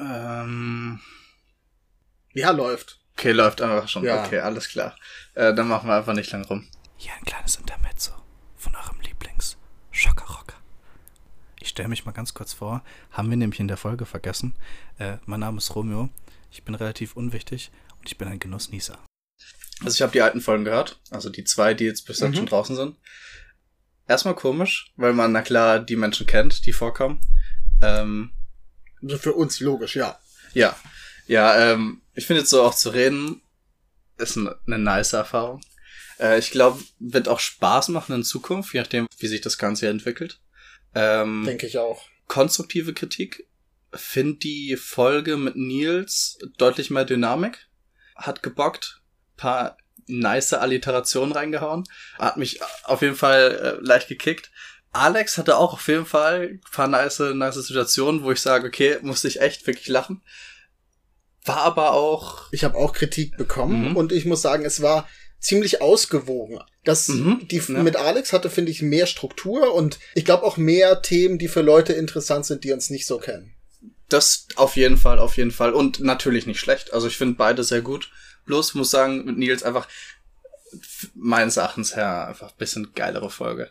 Ähm, Ja, läuft. okay, läuft einfach schon. Ja. Okay, alles klar. Äh, dann machen wir einfach nicht lang rum. Hier ein kleines Intermezzo von eurem Lieblings-Schockerrocker. Ich stelle mich mal ganz kurz vor, haben wir nämlich in der Folge vergessen. Äh, mein Name ist Romeo, ich bin relativ unwichtig und ich bin ein Genussnießer. Also ich habe die alten Folgen gehört, also die zwei, die jetzt bis jetzt Mhm. schon draußen sind. Erstmal komisch, weil man, na klar, die Menschen kennt, die vorkommen. Ähm, für uns logisch, ja. ja, ja, ähm, ich finde jetzt so auch zu reden, ist eine, eine nice Erfahrung. Äh, ich glaube, wird auch Spaß machen in Zukunft, je nachdem, wie sich das Ganze hier entwickelt. Ähm, Denke ich auch. konstruktive Kritik. Find die Folge mit Nils deutlich mehr Dynamik. Hat gebockt. Paar nice Alliterationen reingehauen. Hat mich auf jeden Fall äh, leicht gekickt. Alex hatte auch auf jeden Fall ein paar nice, nice Situationen, wo ich sage, okay, musste ich echt wirklich lachen. War aber auch Ich habe auch Kritik bekommen Mhm. und ich muss sagen, es war ziemlich ausgewogen. Das, Mhm, die ja. mit Alex hatte, finde ich, mehr Struktur und ich glaube auch mehr Themen, die für Leute interessant sind, die uns nicht so kennen. Das auf jeden Fall, auf jeden Fall. Und natürlich nicht schlecht. Also ich finde beide sehr gut. Bloß muss sagen, mit Nils einfach meines Erachtens her einfach ein bisschen geilere Folge.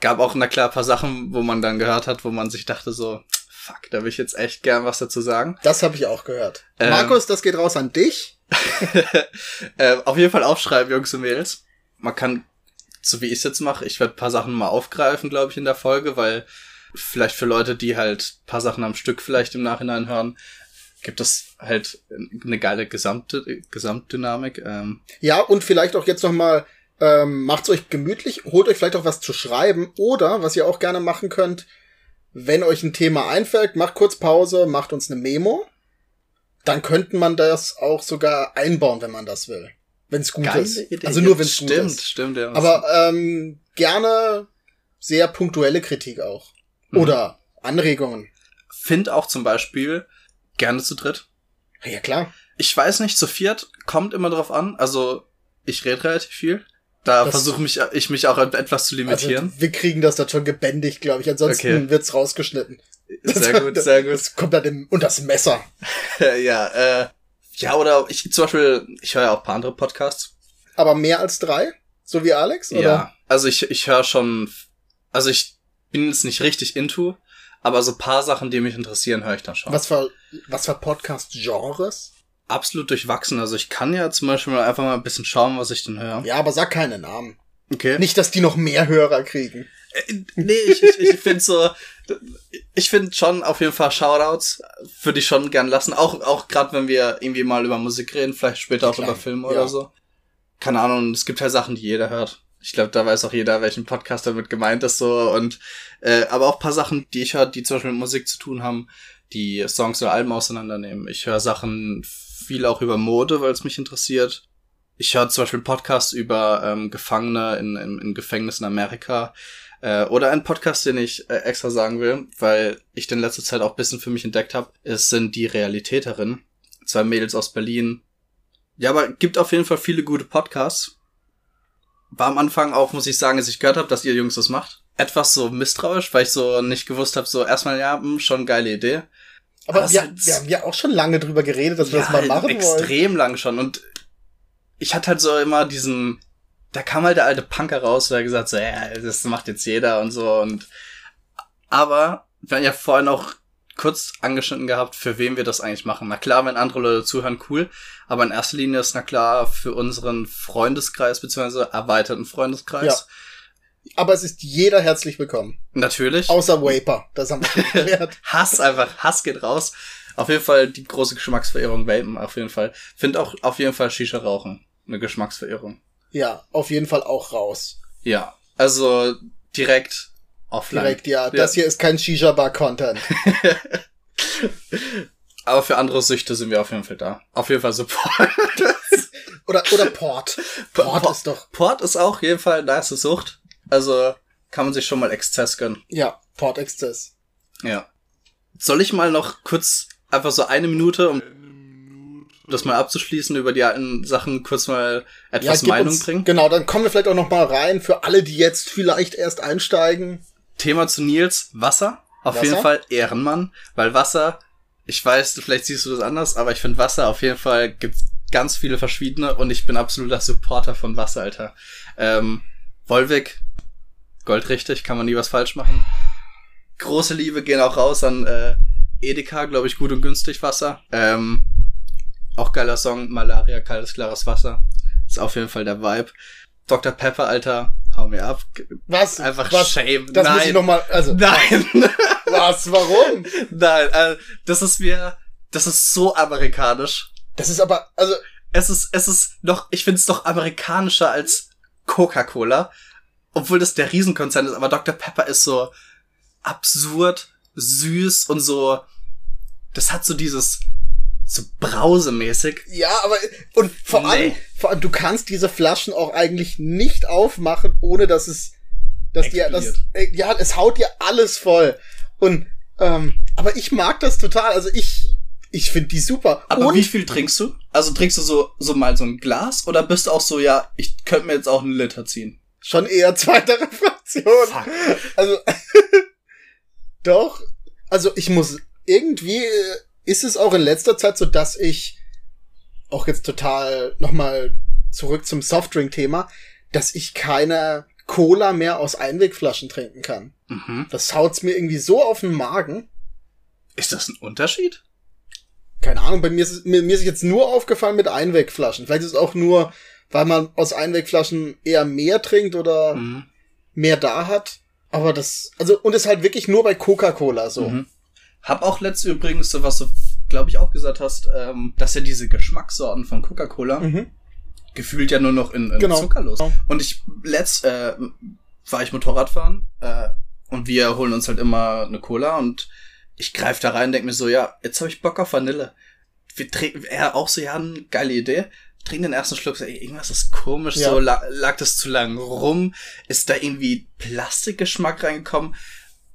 Gab auch, na klar, ein paar Sachen, wo man dann gehört hat, wo man sich dachte so, fuck, da will ich jetzt echt gern was dazu sagen. Das habe ich auch gehört. Ähm. Markus, das geht raus an dich. äh, auf jeden Fall aufschreiben, Jungs und Mädels. Man kann, so wie ich es jetzt mache, ich werde ein paar Sachen mal aufgreifen, glaube ich, in der Folge, weil vielleicht für Leute, die halt ein paar Sachen am Stück vielleicht im Nachhinein hören, gibt es halt eine geile gesamte Gesamtdynamik. Ähm, Ja, und vielleicht auch jetzt noch mal ähm, macht's euch gemütlich, holt euch vielleicht auch was zu schreiben oder was ihr auch gerne machen könnt, wenn euch ein Thema einfällt, macht kurz Pause, macht uns eine Memo. Dann könnte man das auch sogar einbauen, wenn man das will. Wenn es gut ist. Also nur wenn es gut stimmt, ist. stimmt, ja. Aber ähm, gerne sehr punktuelle Kritik auch. Mhm. Oder Anregungen. find auch zum Beispiel gerne zu dritt. Ja klar. Ich weiß nicht, zu viert kommt immer drauf an. Also ich rede relativ viel. Da versuche mich ich mich auch etwas zu limitieren. Also, wir kriegen das dann schon gebändigt, glaube ich. Ansonsten Okay. wird's rausgeschnitten. sehr gut, sehr gut. Das kommt dann im, und das Messer. ja, äh, ja, oder ich zum Beispiel, ich höre ja auch ein paar andere Podcasts. Aber mehr als drei? So wie Alex? Oder? Ja, also ich, ich höre schon, also ich bin jetzt nicht richtig into, aber so ein paar Sachen, die mich interessieren, höre ich dann schon. Was für, was für Podcast-Genres? Absolut durchwachsen. Also ich kann ja zum Beispiel mal einfach mal ein bisschen schauen, was ich denn höre. Ja, aber sag keine Namen. Okay. Nicht, dass die noch mehr Hörer kriegen. Äh, Nee, ich, ich, ich finde so, ich finde schon auf jeden Fall Shoutouts, würde ich schon gern lassen. Auch, auch gerade wenn wir irgendwie mal über Musik reden, vielleicht später auch Klar, über Filme ja. oder so. Keine Ahnung, es gibt halt Sachen, die jeder hört. Ich glaube, da weiß auch jeder, welchen Podcast damit gemeint ist so und äh, aber auch paar Sachen, die ich höre, die zum Beispiel mit Musik zu tun haben, die Songs oder Alben auseinandernehmen. Ich höre Sachen viel auch über Mode, weil es mich interessiert. Ich höre zum Beispiel Podcasts über ähm, Gefangene in, in, in Gefängnissen Amerika. Äh, oder ein Podcast, den ich äh, extra sagen will, weil ich den letzte Zeit auch ein bisschen für mich entdeckt habe. Es sind die Realitäterinnen. Zwei Mädels aus Berlin. Ja, aber gibt auf jeden Fall viele gute Podcasts. War am Anfang auch, muss ich sagen, als ich gehört habe, dass ihr Jungs das macht. Etwas so misstrauisch, weil ich so nicht gewusst habe, so erstmal, ja, hm, schon geile Idee. Aber wir, wir haben ja auch schon lange drüber geredet, dass wir das mal machen wollen. extrem lang schon. Und ich hatte halt so immer diesen, da kam halt der alte Punker raus, der hat gesagt, so, ja, das macht jetzt jeder und so. Und aber wir haben ja vorhin auch kurz angeschnitten gehabt, für wen wir das eigentlich machen. Na klar, wenn andere Leute zuhören, cool. Aber in erster Linie ist na klar für unseren Freundeskreis beziehungsweise erweiterten Freundeskreis. Aber es ist jeder herzlich willkommen. Natürlich. Außer Vapor. Das haben wir geklärt. Hass einfach, Hass geht raus. Auf jeden Fall die große Geschmacksverehrung Vapen, auf jeden Fall. Find auch auf jeden Fall Shisha rauchen. Eine Geschmacksverehrung. ja, auf jeden Fall auch raus. Ja. Also direkt offline. Direkt, ja. Das hier ist kein Shisha-Bar-Content. Aber für andere Süchte sind wir auf jeden Fall da. Auf jeden Fall Support. Oder, oder Port. Port ist doch, Port ist auch auf jeden Fall eine nice Sucht. Also kann man sich schon mal Exzess gönnen. ja, Port Exzess. Ja. Soll ich mal noch kurz einfach so eine Minute, um das mal abzuschließen, über die alten Sachen kurz mal etwas gib Meinung uns, bringen? Genau, dann kommen wir vielleicht auch noch mal rein für alle, die jetzt vielleicht erst einsteigen. Thema zu Nils, Wasser. Auf Wasser? jeden Fall Ehrenmann, weil Wasser ich weiß, vielleicht siehst du das anders, aber ich finde Wasser auf jeden Fall gibt's ganz viele verschiedene und ich bin absoluter Supporter von Wasser, Alter. Ähm, Volvic, goldrichtig, kann man nie was falsch machen. Große Liebe gehen auch raus an äh, Edeka, glaube ich, gut und günstig Wasser. Ähm, auch geiler Song, Malaria, kaltes, klares Wasser. Ist auf jeden Fall der Vibe. Dr. Pepper, Alter, hau mir ab. Was? Einfach was? shame. Das Nein. muss ich noch mal, also. Nein. Was? Warum? Nein, äh, das ist mir, das ist so amerikanisch. Das ist aber, also, Es ist, es ist noch, ich finde es noch amerikanischer als Coca-Cola. Obwohl das der Riesenkonzern ist, aber Dr. Pepper ist so absurd, süß und so, das hat so dieses, so brausemäßig. ja, aber, und vor Nee. allem, vor allem, du kannst diese Flaschen auch eigentlich nicht aufmachen, ohne dass es, dass dir, das, äh, ja, es haut dir alles voll. Und, ähm, aber ich mag das total, also ich, ich finde die super. Aber und, wie viel trinkst du? Also trinkst du so, so mal so ein Glas oder bist du auch so, ja, ich könnte mir jetzt auch einen Liter ziehen? Schon eher zweitere Fraktion. Fuck. Also, doch, also ich muss, irgendwie äh, ist es auch in letzter Zeit so, dass ich auch jetzt total nochmal zurück zum Softdrink-Thema, dass ich keine Cola mehr aus Einwegflaschen trinken kann. Mhm. Das haut's mir irgendwie so auf den Magen. Ist das ein Unterschied? Keine Ahnung, bei mir ist, es- mir, mir ist jetzt nur aufgefallen mit Einwegflaschen. Vielleicht ist es auch nur, weil man aus Einwegflaschen eher mehr trinkt oder Mhm. mehr da hat. Aber das, also, und ist halt wirklich nur bei Coca-Cola so. Mhm. Hab auch letzt übrigens, so was du, glaube ich, auch gesagt hast, ähm, dass ja diese Geschmackssorten von Coca-Cola Mhm. gefühlt ja nur noch in, in Genau. zuckerlos. Genau. Und ich letzt äh, war ich Motorradfahren äh, und wir holen uns halt immer eine Cola und ich greife da rein, denk mir so, ja, jetzt habe ich Bock auf Vanille. Wir trinken, er auch so, ja, eine geile Idee. Trinken den ersten Schluck, ey, irgendwas ist komisch, Ja. so la lag das zu lang rum, ist da irgendwie Plastikgeschmack reingekommen.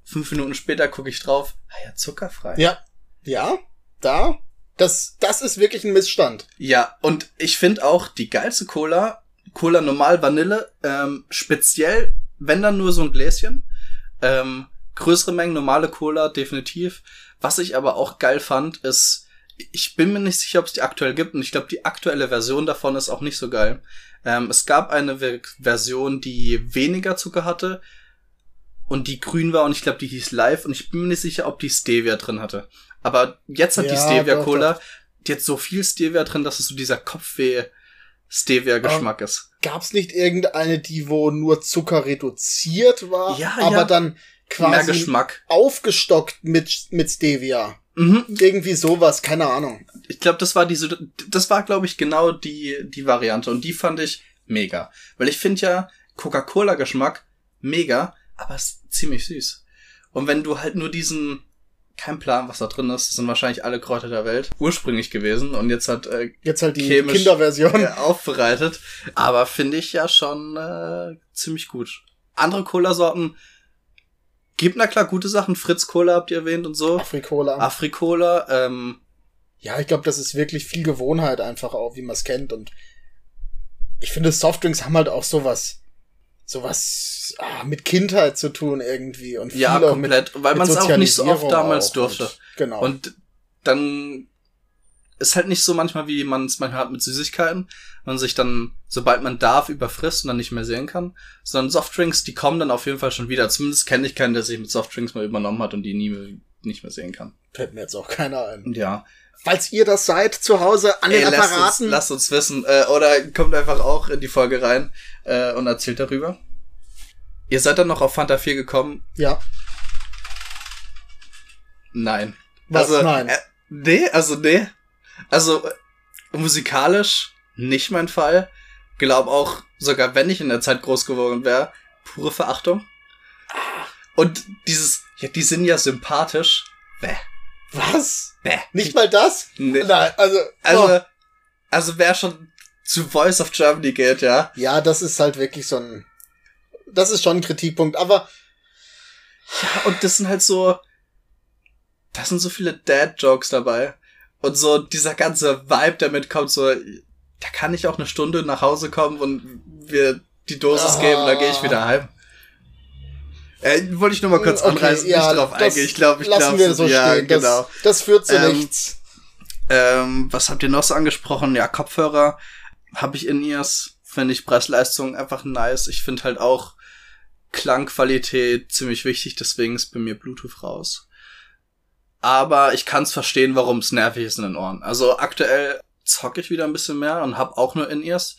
Fünf Minuten später gucke ich drauf, ah ja, zuckerfrei. Ja. Ja, da. Das, das ist wirklich ein Missstand. Ja, und ich finde auch die geilste Cola, Cola normal Vanille, ähm, speziell, wenn dann nur so ein Gläschen. Ähm, größere Mengen normale Cola, definitiv. Was ich aber auch geil fand, ist, ich bin mir nicht sicher, ob es die aktuell gibt, und ich glaube, die aktuelle Version davon ist auch nicht so geil. Ähm, es gab eine Ver Version, die weniger Zucker hatte und die grün war, und ich glaube, die hieß Live, und ich bin mir nicht sicher, ob die Stevia drin hatte. Aber jetzt hat die Ja, Stevia doch, Cola, die hat so viel Stevia drin, dass es so dieser Kopfweh Stevia-Geschmack ist. Gab's nicht irgendeine, die wo nur Zucker reduziert war, Ja, aber ja. dann quasi Geschmack. aufgestockt mit, mit Stevia? Mhm. Irgendwie sowas, keine Ahnung. Ich glaube, das war diese, das war, glaube ich, genau die, die Variante. Und die fand ich mega. Weil ich finde ja Coca-Cola-Geschmack mega, aber es ist ziemlich süß. Und wenn du halt nur diesen, kein Plan, was da drin ist, das sind wahrscheinlich alle Kräuter der Welt, ursprünglich gewesen und jetzt hat äh, Jetzt halt die Chemisch. Kinderversion. äh, aufbereitet. Aber finde ich ja schon äh, ziemlich gut. Andere Cola-Sorten gibt na klar gute Sachen. Fritz Cola habt ihr erwähnt und so. Afrikola. Afrikola, ähm, Ja, ich glaube, das ist wirklich viel Gewohnheit einfach auch, wie man es kennt. Und ich finde, Softdrinks haben halt auch sowas, sowas ah, mit Kindheit zu tun irgendwie. Und viel ja, komplett. weil mit man es auch nicht so oft damals durfte. Und, genau. Und dann ist halt nicht so manchmal, wie man es manchmal hat mit Süßigkeiten, man sich dann, sobald man darf, überfrisst und dann nicht mehr sehen kann. Sondern Softdrinks, die kommen dann auf jeden Fall schon wieder. Zumindest kenne ich keinen, der sich mit Softdrinks mal übernommen hat und die nie mehr, nicht mehr sehen kann. fällt mir jetzt auch keiner ein. Ja. Falls ihr das seid zu Hause an Ey, den lasst uns, Apparaten, lasst uns wissen. Äh, oder kommt einfach auch in die Folge rein äh, und erzählt darüber. Ihr seid dann noch auf Fanta 4 gekommen? ja, Nein. Was? Also, Nein. Äh, nee, also nee. Also musikalisch nicht mein Fall. Glaub auch, sogar wenn ich in der Zeit groß geworden wäre, pure Verachtung. Und dieses, ja, die sind ja sympathisch. Bäh, was? bäh. Nicht mal das? Nee. Nein, also, Also, oh. also wer schon zu Voice of Germany geht, ja. ja, das ist halt wirklich so ein, das ist schon ein Kritikpunkt, aber Ja, und das sind halt so, da sind so viele Dad-Jokes dabei. Und so dieser ganze Vibe, der mitkommt, so, da kann ich auch eine Stunde nach Hause kommen und wir die Dosis Ah. geben, dann gehe ich wieder heim. Äh, wollte ich nur mal kurz Okay, anreißen, ja, nicht drauf eingehen. Ich glaube, ich glaube, wir so ja, stehen. genau. Das, das führt zu Ähm, nichts. Ähm, was habt ihr noch so angesprochen? Ja, Kopfhörer habe ich in ears. Finde ich Preis-Leistung einfach nice. Ich finde halt auch Klangqualität ziemlich wichtig, deswegen ist bei mir Bluetooth raus. Aber ich kann es verstehen, warum es nervig ist in den Ohren. Also aktuell zocke ich wieder ein bisschen mehr und habe auch nur In-Ears.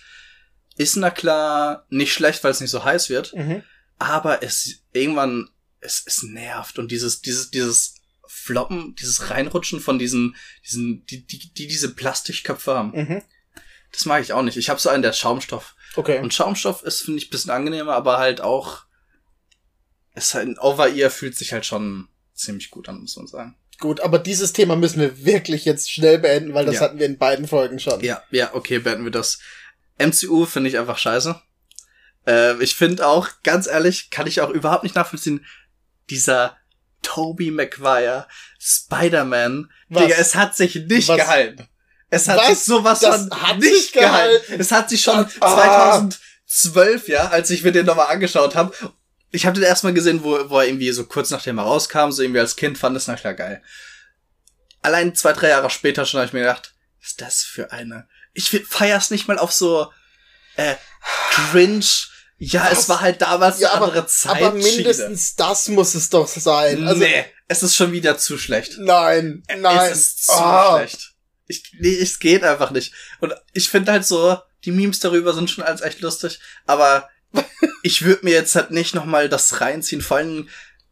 Ist na klar nicht schlecht, weil es nicht so heiß wird Mhm. aber es irgendwann es, es nervt und dieses dieses dieses Floppen, dieses Reinrutschen von diesen diesen die die, die diese Plastikköpfe haben. Mhm. Das mag ich auch nicht. Ich habe so einen der hat Schaumstoff Okay. und Schaumstoff ist finde ich ein bisschen angenehmer, aber halt auch es halt ein Over-Ear fühlt sich halt schon ziemlich gut an, muss man sagen. Gut, aber dieses Thema müssen wir wirklich jetzt schnell beenden, weil das Ja. hatten wir in beiden Folgen schon. Ja, ja, okay, beenden wir das. MCU finde ich einfach scheiße. Äh, ich finde auch, ganz ehrlich, kann ich auch überhaupt nicht nachvollziehen, dieser Toby Maguire Spider-Man? Digga, es hat sich nicht Was? gehalten. Es hat Was? sich sowas Das von hat nicht gehalten. gehalten. Es hat sich schon Ah. 2012, ja, als ich mir den nochmal angeschaut habe. Ich habe den erstmal gesehen, wo, wo er irgendwie so kurz nachdem er rauskam, so irgendwie als Kind fand es na klar geil. Allein zwei, drei Jahre später schon habe ich mir gedacht, was ist das für eine? Ich feier's nicht mal auf so äh, cringe. Ja, Was? es war halt damals Ja, aber, andere Zeit. aber mindestens das muss es doch sein. Also, nee, es ist schon wieder zu schlecht. Nein, nein. Es ist zu Ah. schlecht. Ich, nee, es geht einfach nicht. Und ich finde halt so, die Memes darüber sind schon als echt lustig, aber ich würde mir jetzt halt nicht nochmal das reinziehen, vor allem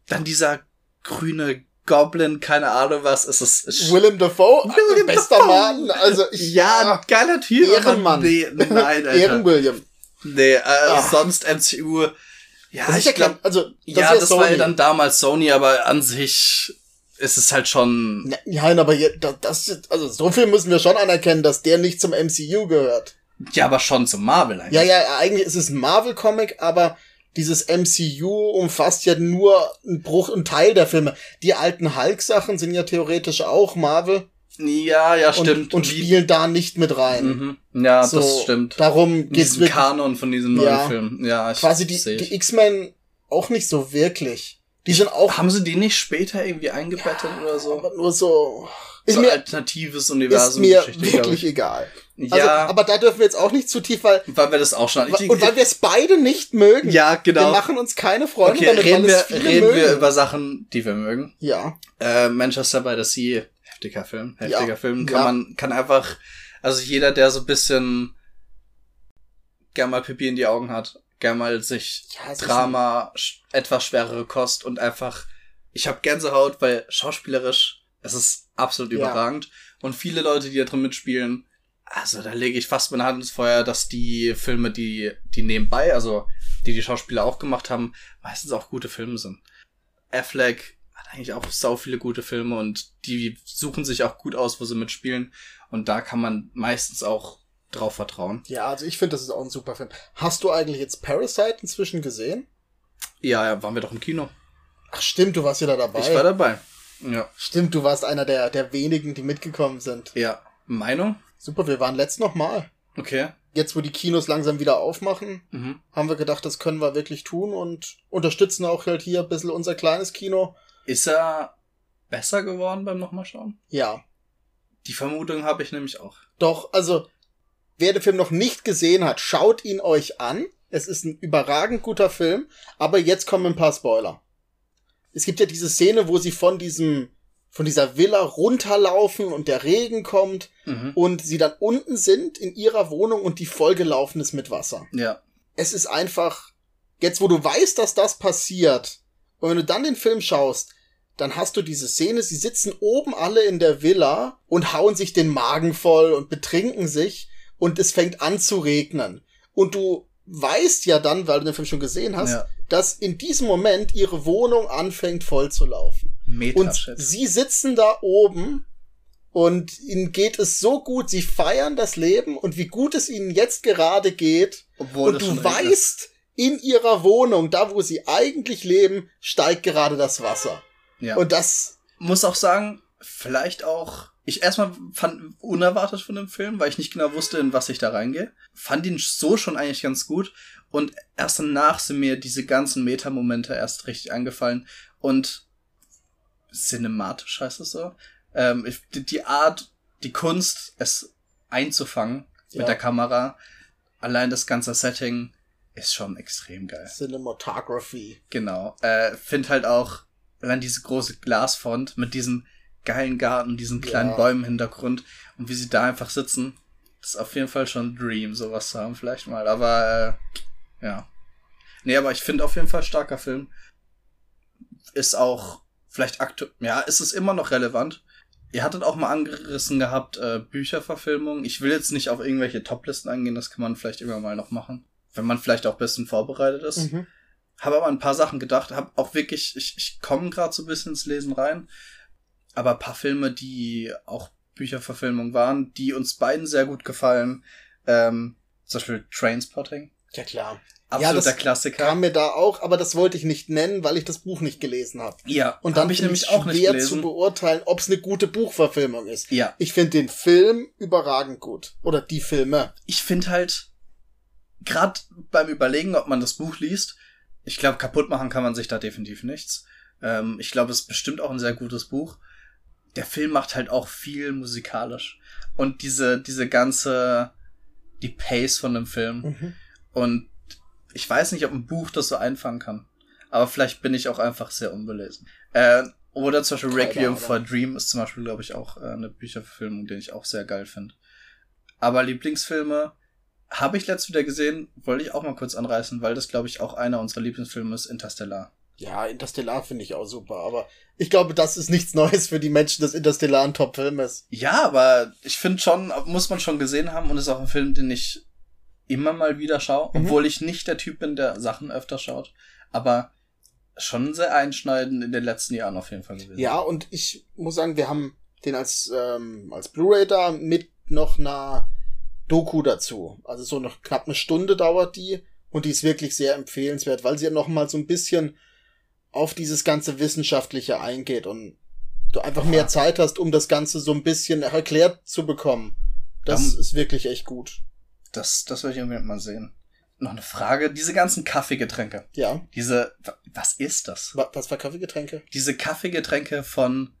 dann dieser grüne Goblin, keine Ahnung was, es ist, es Willem Dafoe, Willem bester Dafoe. Mann. Also ich, ja, ein geiler Typ, Ehrenmann. nee, nein, Alter. Ehren William. Nee, äh, Ah. sonst MCU, ja, Das ich glaube, also das ja, das war ja Sony. dann damals Sony, aber an sich ist es halt schon, Ne- Nein, aber das, also so viel müssen wir schon anerkennen, dass der nicht zum MCU gehört. Ja, aber schon zum Marvel eigentlich. Ja, ja, eigentlich ist es ein Marvel-Comic, aber dieses MCU umfasst ja nur einen Bruch, einen Teil der Filme. Die alten Hulk-Sachen sind ja theoretisch auch Marvel Ja, ja, stimmt. und, und spielen da nicht mit rein. Mhm. Ja, So, das stimmt. Darum geht's wirklich Kanon von diesem neuen Ja. Film. Ja, ich quasi die, die X-Men auch nicht so wirklich. Die sind auch Haben sie die nicht später irgendwie eingebettet oder so? aber nur so. Ist so mir, alternatives ist Universum. mir Geschichte, glaub wirklich ich. egal. Also, Ja, aber da dürfen wir jetzt auch nicht zu tief, weil weil wir das auch schon. Ich- und weil wir es beide nicht mögen. ja, genau. Wir machen uns keine Freunde okay, damit, reden wir, reden mögen. wir über Sachen, die wir mögen. ja. Äh, Manchester by the Sea, heftiger Film. Heftiger Ja. Film. Kann Ja. man, kann einfach, also jeder, der so ein bisschen gern mal Pipi in die Augen hat, gern mal sich ja ist Drama, etwas schwerere Kost und einfach, ich habe Gänsehaut, weil schauspielerisch, es ist absolut Ja. überragend. Und viele Leute, die da drin mitspielen, also da lege ich fast meine Hand ins Feuer, dass die Filme, die, die nebenbei, also die die Schauspieler auch gemacht haben, meistens auch gute Filme sind. Affleck hat eigentlich auch sau viele gute Filme und die suchen sich auch gut aus, wo sie mitspielen. Und da kann man meistens auch drauf vertrauen. Ja, also ich finde, das ist auch ein super Film. Hast du eigentlich jetzt Parasite inzwischen gesehen? Ja, ja, waren wir doch im Kino. Ach stimmt, du warst ja da dabei. Ich war dabei. Ja. Stimmt, du warst einer der, der wenigen, die mitgekommen sind. Ja. Meinung? Super, wir waren letzt noch mal. Okay. Jetzt, wo die Kinos langsam wieder aufmachen, Mhm. haben wir gedacht, das können wir wirklich tun und unterstützen auch halt hier ein bisschen unser kleines Kino. Ist er besser geworden beim nochmal schauen? Ja. Die Vermutung habe ich nämlich auch. Doch, also, wer den Film noch nicht gesehen hat, schaut ihn euch an. Es ist ein überragend guter Film, aber jetzt kommen ein paar Spoiler. Es gibt ja diese Szene, wo sie von diesem, von dieser Villa runterlaufen und der Regen kommt Mhm. und sie dann unten sind in ihrer Wohnung und die vollgelaufen ist mit Wasser. Ja. Es ist einfach, jetzt wo du weißt, dass das passiert, und wenn du dann den Film schaust, dann hast du diese Szene, sie sitzen oben alle in der Villa und hauen sich den Magen voll und betrinken sich und es fängt an zu regnen. Und du weißt ja dann, weil du den Film schon gesehen hast, Ja. dass in diesem Moment ihre Wohnung anfängt voll zu laufen. Und sie sitzen da oben und ihnen geht es so gut, sie feiern das Leben und wie gut es ihnen jetzt gerade geht. Obwohl und du weißt, in ihrer Wohnung, da wo sie eigentlich leben, steigt gerade das Wasser. Ja. Und das, muss auch sagen, vielleicht auch ich erstmal fand unerwartet von dem Film, weil ich nicht genau wusste, in was ich da reingehe. Fand ihn so schon eigentlich ganz gut. Und erst danach sind mir diese ganzen Meta-Momente erst richtig eingefallen. Und cinematisch heißt es so. Ähm, ich, die, die Art, die Kunst, es einzufangen Ja. mit der Kamera, allein das ganze Setting ist schon extrem geil. Cinematography. Genau. Äh, find halt auch allein diese große Glasfront mit diesem geilen Garten, diesen kleinen Ja. Bäumen im Hintergrund und wie sie da einfach sitzen. Das ist auf jeden Fall schon ein Dream, sowas zu haben, vielleicht mal. Aber äh, ja. Nee, aber ich finde auf jeden Fall starker Film. Ist auch vielleicht aktuell, ja, ist es immer noch relevant. Ihr hattet auch mal angerissen gehabt, äh, Bücherverfilmung. Ich will jetzt nicht auf irgendwelche Toplisten eingehen, das kann man vielleicht immer mal noch machen. Wenn man vielleicht auch ein bisschen vorbereitet ist. Mhm. Habe aber ein paar Sachen gedacht, habe auch wirklich, ich, ich komme gerade so ein bisschen ins Lesen rein, aber ein paar Filme, die auch Bücherverfilmung waren, die uns beiden sehr gut gefallen, ähm, zum Beispiel Trainspotting, Ja, klar. absoluter das Klassiker. Kam mir da auch, aber das wollte ich nicht nennen, weil ich das Buch nicht gelesen habe. ja, Und dann hab ich nämlich auch nicht schwer zu gelesen. beurteilen, ob es eine gute Buchverfilmung ist. Ja, Ich finde den Film überragend gut. Oder die Filme. ich finde halt, gerade beim Überlegen, ob man das Buch liest, ich glaube, kaputt machen kann man sich da definitiv nichts. Ähm, ich glaube, es ist bestimmt auch ein sehr gutes Buch. Der Film macht halt auch viel musikalisch. Und diese, diese ganze, die Pace von dem Film. Mhm. Und ich weiß nicht, ob ein Buch das so einfangen kann. Aber vielleicht bin ich auch einfach sehr unbelesen. Äh, oder zum Beispiel Requiem for a Dream ist zum Beispiel, glaube ich, auch äh, eine Bücherverfilmung, den ich auch sehr geil finde. Aber Lieblingsfilme habe ich letzt wieder gesehen, wollte ich auch mal kurz anreißen, weil das, glaube ich, auch einer unserer Lieblingsfilme ist, Interstellar. Ja, Interstellar finde ich auch super, aber ich glaube, das ist nichts Neues für die Menschen, dass Interstellar ein Top-Film ist. Ja, aber ich finde schon, muss man schon gesehen haben und ist auch ein Film, den ich immer mal wieder schaue, Mhm. obwohl ich nicht der Typ bin, der Sachen öfter schaut. Aber schon sehr einschneidend in den letzten Jahren auf jeden Fall gewesen. Ja, und ich muss sagen, wir haben den als, ähm, als Blu-ray da mit noch einer Doku dazu. Also so noch knapp eine Stunde dauert die und die ist wirklich sehr empfehlenswert, weil sie ja noch mal so ein bisschen auf dieses ganze Wissenschaftliche eingeht und du einfach mehr Zeit hast, um das Ganze so ein bisschen erklärt zu bekommen. Das Ähm, ist wirklich echt gut. Das, das will ich irgendwie mal sehen. Noch eine Frage. Diese ganzen Kaffeegetränke. Ja. Diese, wa- was ist das? Wa- Was für Kaffeegetränke? Diese Kaffeegetränke von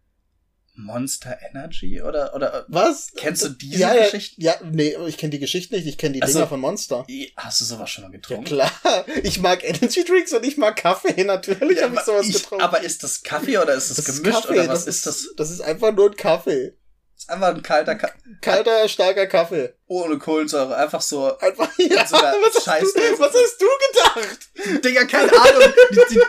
Monster Energy oder, oder, Was? Kennst du diese ja, ja, Geschichten? Ja, nee, ich kenne die Geschichte nicht. Ich kenne die Also- Dinger von Monster. hast du sowas schon mal Ja, getrunken? klar. Ich mag Energy Drinks und ich mag Kaffee. Natürlich Ja, habe ich sowas ich- getrunken. aber ist das Kaffee oder ist das, Das ist gemischt Kaffee, oder was das ist das? Das ist einfach nur ein Kaffee. ist einfach ein kalter Kaffee Kalter, starker Kaffee. ohne Kohlensäure. Einfach so, Einfach, ja, so was, hast du, was hast du gedacht? Digga, keine Ahnung. Die, die,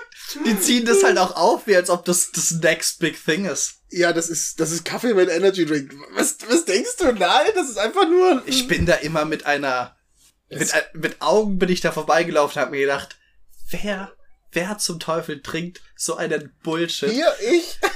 die ziehen das halt auch auf, wie als ob das das next big thing ist. Ja, das ist, das ist Kaffee mit Energy Drink. Was, was denkst du? Nein, das ist einfach nur. Ich bin da immer mit einer, mit, ein- mit Augen bin ich da vorbeigelaufen, hab mir gedacht, wer, wer zum Teufel trinkt so einen Bullshit? Hier, ich.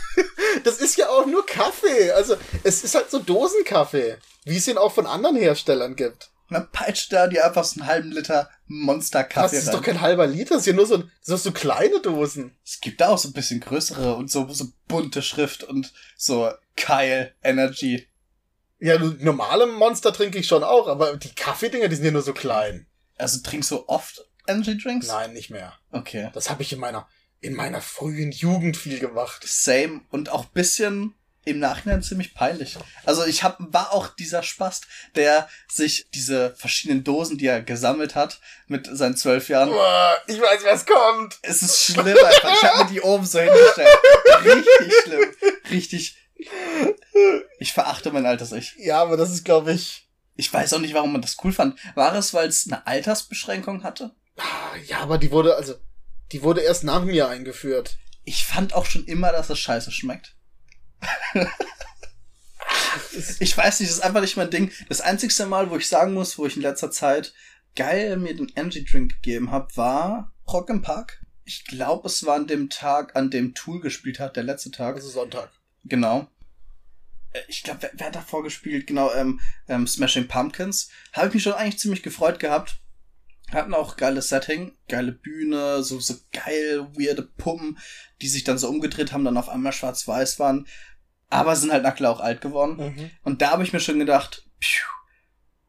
Das ist ja auch nur Kaffee. Also, es ist halt so Dosenkaffee. Wie es ihn auch von anderen Herstellern gibt. Und dann peitscht da die einfach so einen halben Liter Monster Das Kaffee ist rein. doch kein halber Liter, das ist ja nur so, ein- das so kleine Dosen. Es gibt da auch so ein bisschen größere und so, so bunte Schrift und so Kyle Energy. Ja, normale Monster trinke ich schon auch, aber die Kaffeedinger, die sind ja nur so klein. Also trinkst du oft Energy Drinks? Nein, nicht mehr. Okay. Das habe ich in meiner in meiner frühen Jugend viel gemacht. Same und auch bisschen im Nachhinein ziemlich peinlich. Also ich hab, war auch dieser Spast, der sich diese verschiedenen Dosen, die er gesammelt hat, mit seinen zwölf Jahren. Uah, Ich weiß, was kommt. Es ist schlimm einfach. Ich hab mir die oben so hingestellt. Richtig schlimm. Richtig. Ich verachte mein altes Ich. Ja, aber das ist, glaube ich. Ich weiß auch nicht, warum man das cool fand. War es, weil es eine Altersbeschränkung hatte? Ja, aber die wurde, also, die wurde erst nach mir eingeführt. Ich fand auch schon immer, dass es scheiße schmeckt. ich weiß nicht, das ist einfach nicht mein Ding. Das einzigste Mal, wo ich sagen muss, wo ich in letzter Zeit geil mir den Energy Drink gegeben habe, war Rock im Park. Ich glaube, es war an dem Tag, an dem Tool gespielt hat, der letzte Tag. Also Sonntag. Genau. Äh, Ich glaube, wer, wer hat davor gespielt? Genau, ähm, ähm, Smashing Pumpkins. Habe ich mich schon eigentlich ziemlich gefreut gehabt. Hatten auch geiles Setting, geile Bühne, so, so geil, weirde Puppen, die sich dann so umgedreht haben, dann auf einmal schwarz-weiß waren. aber sind halt Nackler auch alt geworden. Mhm. Und da habe ich mir schon gedacht, pfiuh,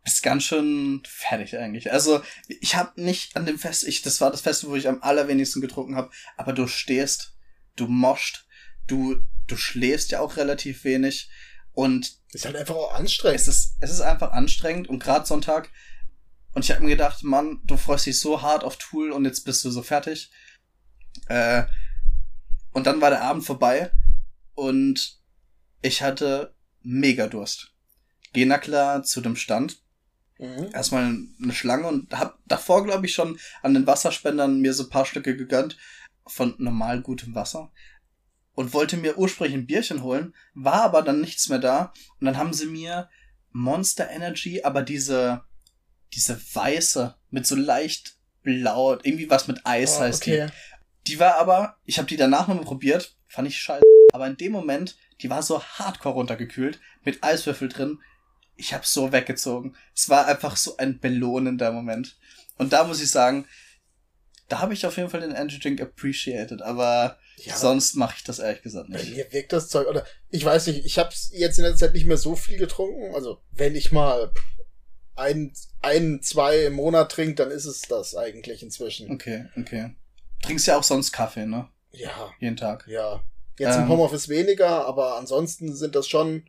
bist ganz schön fertig eigentlich. Also ich habe nicht an dem Fest, ich, das war das Fest, wo ich am allerwenigsten getrunken habe, aber du stehst, du moscht, du, du schläfst ja auch relativ wenig und Ist halt einfach auch anstrengend. es ist, es ist einfach anstrengend und gerade Sonntag. Und ich habe mir gedacht, Mann, du freust dich so hart auf Tool und jetzt bist du so fertig. Äh, und dann war der Abend vorbei und ich hatte mega Durst. Geh na klar zu dem Stand. Mhm. Erstmal eine Schlange und hab davor, glaube ich, schon an den Wasserspendern mir so ein paar Stücke gegönnt von normal gutem Wasser. Und wollte mir ursprünglich ein Bierchen holen, war aber dann nichts mehr da. Und dann haben sie mir Monster Energy, aber diese, diese weiße, mit so leicht blau, irgendwie was mit Eis Oh, heißt okay. die. Die war aber, ich habe die danach nochmal probiert, fand ich scheiße. Aber in dem Moment, die war so hardcore runtergekühlt, mit Eiswürfel drin. Ich habe so weggezogen. Es war einfach so ein belohnender Moment. Und da muss ich sagen, da habe ich auf jeden Fall den Energy Drink appreciated, aber Ja. sonst mache ich das ehrlich gesagt Bei nicht. mir wirkt das Zeug, oder ich weiß nicht, ich habe jetzt in der Zeit nicht mehr so viel getrunken. Also wenn ich mal ein, ein zwei im Monat trinke, dann ist es das eigentlich inzwischen. Okay, okay. Trinkst ja auch sonst Kaffee, ne? Ja, Jeden Tag. ja. Jetzt Ähm. im Homeoffice weniger, aber ansonsten sind das schon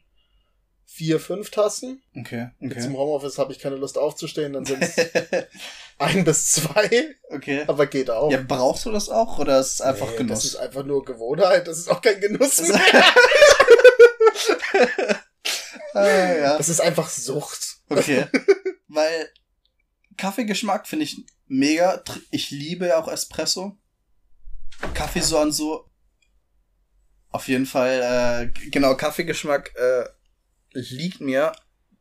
vier, fünf Tassen. Okay, Jetzt im okay. Homeoffice habe ich keine Lust aufzustehen, dann sind es ein bis zwei, okay. aber geht auch. Ja, brauchst du das auch oder ist es einfach Nee, Genuss? Das ist einfach nur Gewohnheit, das ist auch kein Genuss mehr. ah, ja. Das ist einfach Sucht. Okay. Weil Kaffeegeschmack finde ich mega. Ich liebe ja auch Espresso. Kaffee so an so. Auf jeden Fall, äh, genau, Kaffeegeschmack äh, liegt mir.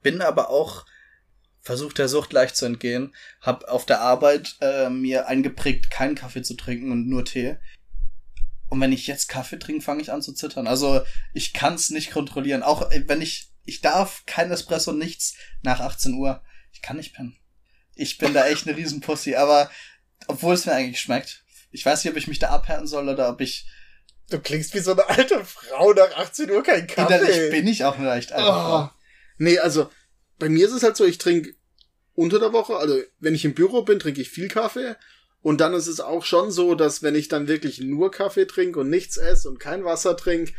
Bin aber auch versucht der Sucht leicht zu entgehen. Hab auf der Arbeit äh, mir eingeprägt, keinen Kaffee zu trinken und nur Tee. Und wenn ich jetzt Kaffee trinke, fange ich an zu zittern. Also ich kann es nicht kontrollieren. Auch äh, wenn ich, ich darf kein Espresso, nichts nach 18 Uhr. Ich kann nicht pennen. Ich bin da echt eine Riesenpussy, aber obwohl es mir eigentlich schmeckt. Ich weiß nicht, ob ich mich da abhärten soll oder ob ich. Du klingst wie so eine alte Frau nach 18 Uhr kein Kaffee. Innerlich bin ich auch eine leicht alte Frau. Oh. Nee, also bei mir ist es halt so, ich trinke unter der Woche, also wenn ich im Büro bin, trinke ich viel Kaffee. Und dann ist es auch schon so, dass wenn ich dann wirklich nur Kaffee trinke und nichts esse und kein Wasser trinke,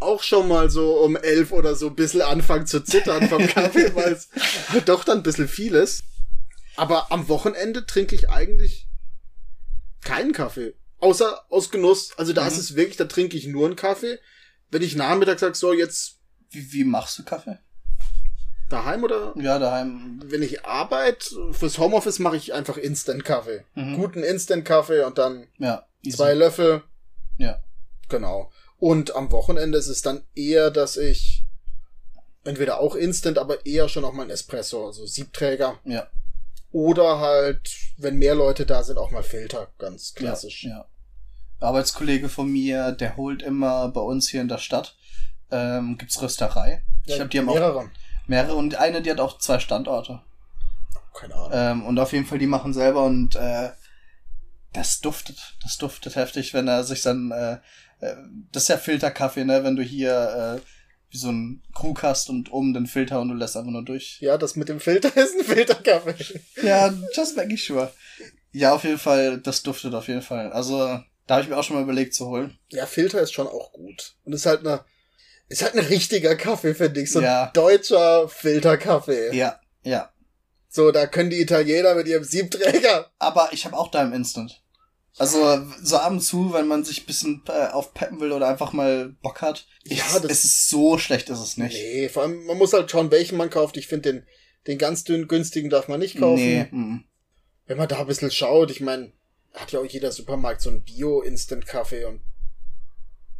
auch schon mal so um elf oder so ein bisschen anfangen zu zittern vom Kaffee, weil es doch dann ein bisschen viel ist. Aber am Wochenende trinke ich eigentlich keinen Kaffee. Außer aus Genuss. Also da Mhm. ist es wirklich, da trinke ich nur einen Kaffee. Wenn ich nachmittags sage, so jetzt Wie, wie machst du Kaffee? daheim oder Ja, daheim. wenn ich arbeite, fürs Homeoffice mache ich einfach Instant-Kaffee. Mhm. Guten Instant-Kaffee und dann Ja. zwei Löffel. Ja. Genau. Und am Wochenende ist es dann eher, dass ich entweder auch Instant, aber eher schon auch mal ein Espresso, also Siebträger. Ja. Oder halt, wenn mehr Leute da sind, auch mal Filter, ganz klassisch. Ja, ja. Arbeitskollege von mir, der holt immer bei uns hier in der Stadt, ähm, gibt's Rösterei. ich glaube, die haben auch mehrere. mehrere und eine, die hat auch zwei Standorte. Keine Ahnung. Ähm, und auf jeden Fall, die machen selber und äh, das duftet. Das duftet heftig, wenn er sich dann, äh, äh, das ist ja Filterkaffee, ne, wenn du hier äh, wie so ein Krug hast und oben den Filter und du lässt einfach nur durch. ja, das mit dem Filter ist ein Filterkaffee. Ja, just making sure. Ja, auf jeden Fall, das duftet auf jeden Fall. Also, da habe ich mir auch schon mal überlegt zu holen. Ja, Filter ist schon auch gut. Und ist halt eine, ist halt ein richtiger Kaffee, finde ich. So ein Ja. deutscher Filterkaffee. Ja, ja. So, da können die Italiener mit ihrem Siebträger. Aber ich habe auch da im Instant. Also so ab und zu, wenn man sich ein bisschen äh, aufpeppen will oder einfach mal Bock hat. Ja, es, das- es ist so schlecht, ist es nicht. Nee, vor allem, man muss halt schauen, welchen man kauft. Ich finde, den, den ganz dünnen, günstigen darf man nicht kaufen. Nee, mm. Wenn man da ein bisschen schaut, ich meine, hat ja auch jeder Supermarkt so einen Bio-Instant-Kaffee und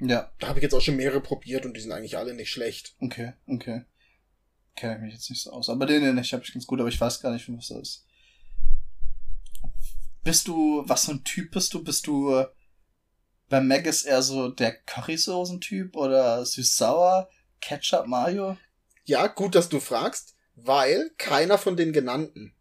Ja, da habe ich jetzt auch schon mehrere probiert und die sind eigentlich alle nicht schlecht. okay, okay. Kenne ich mich jetzt nicht so aus. Aber den, den ich habe ich ganz gut, aber ich weiß gar nicht, was das ist. Bist du, was für ein Typ bist du? Bist du bei Maggis eher so der Currysoßen-Typ oder süß-sauer? Ketchup, Mayo? Ja, gut, dass du fragst, weil keiner von den genannten.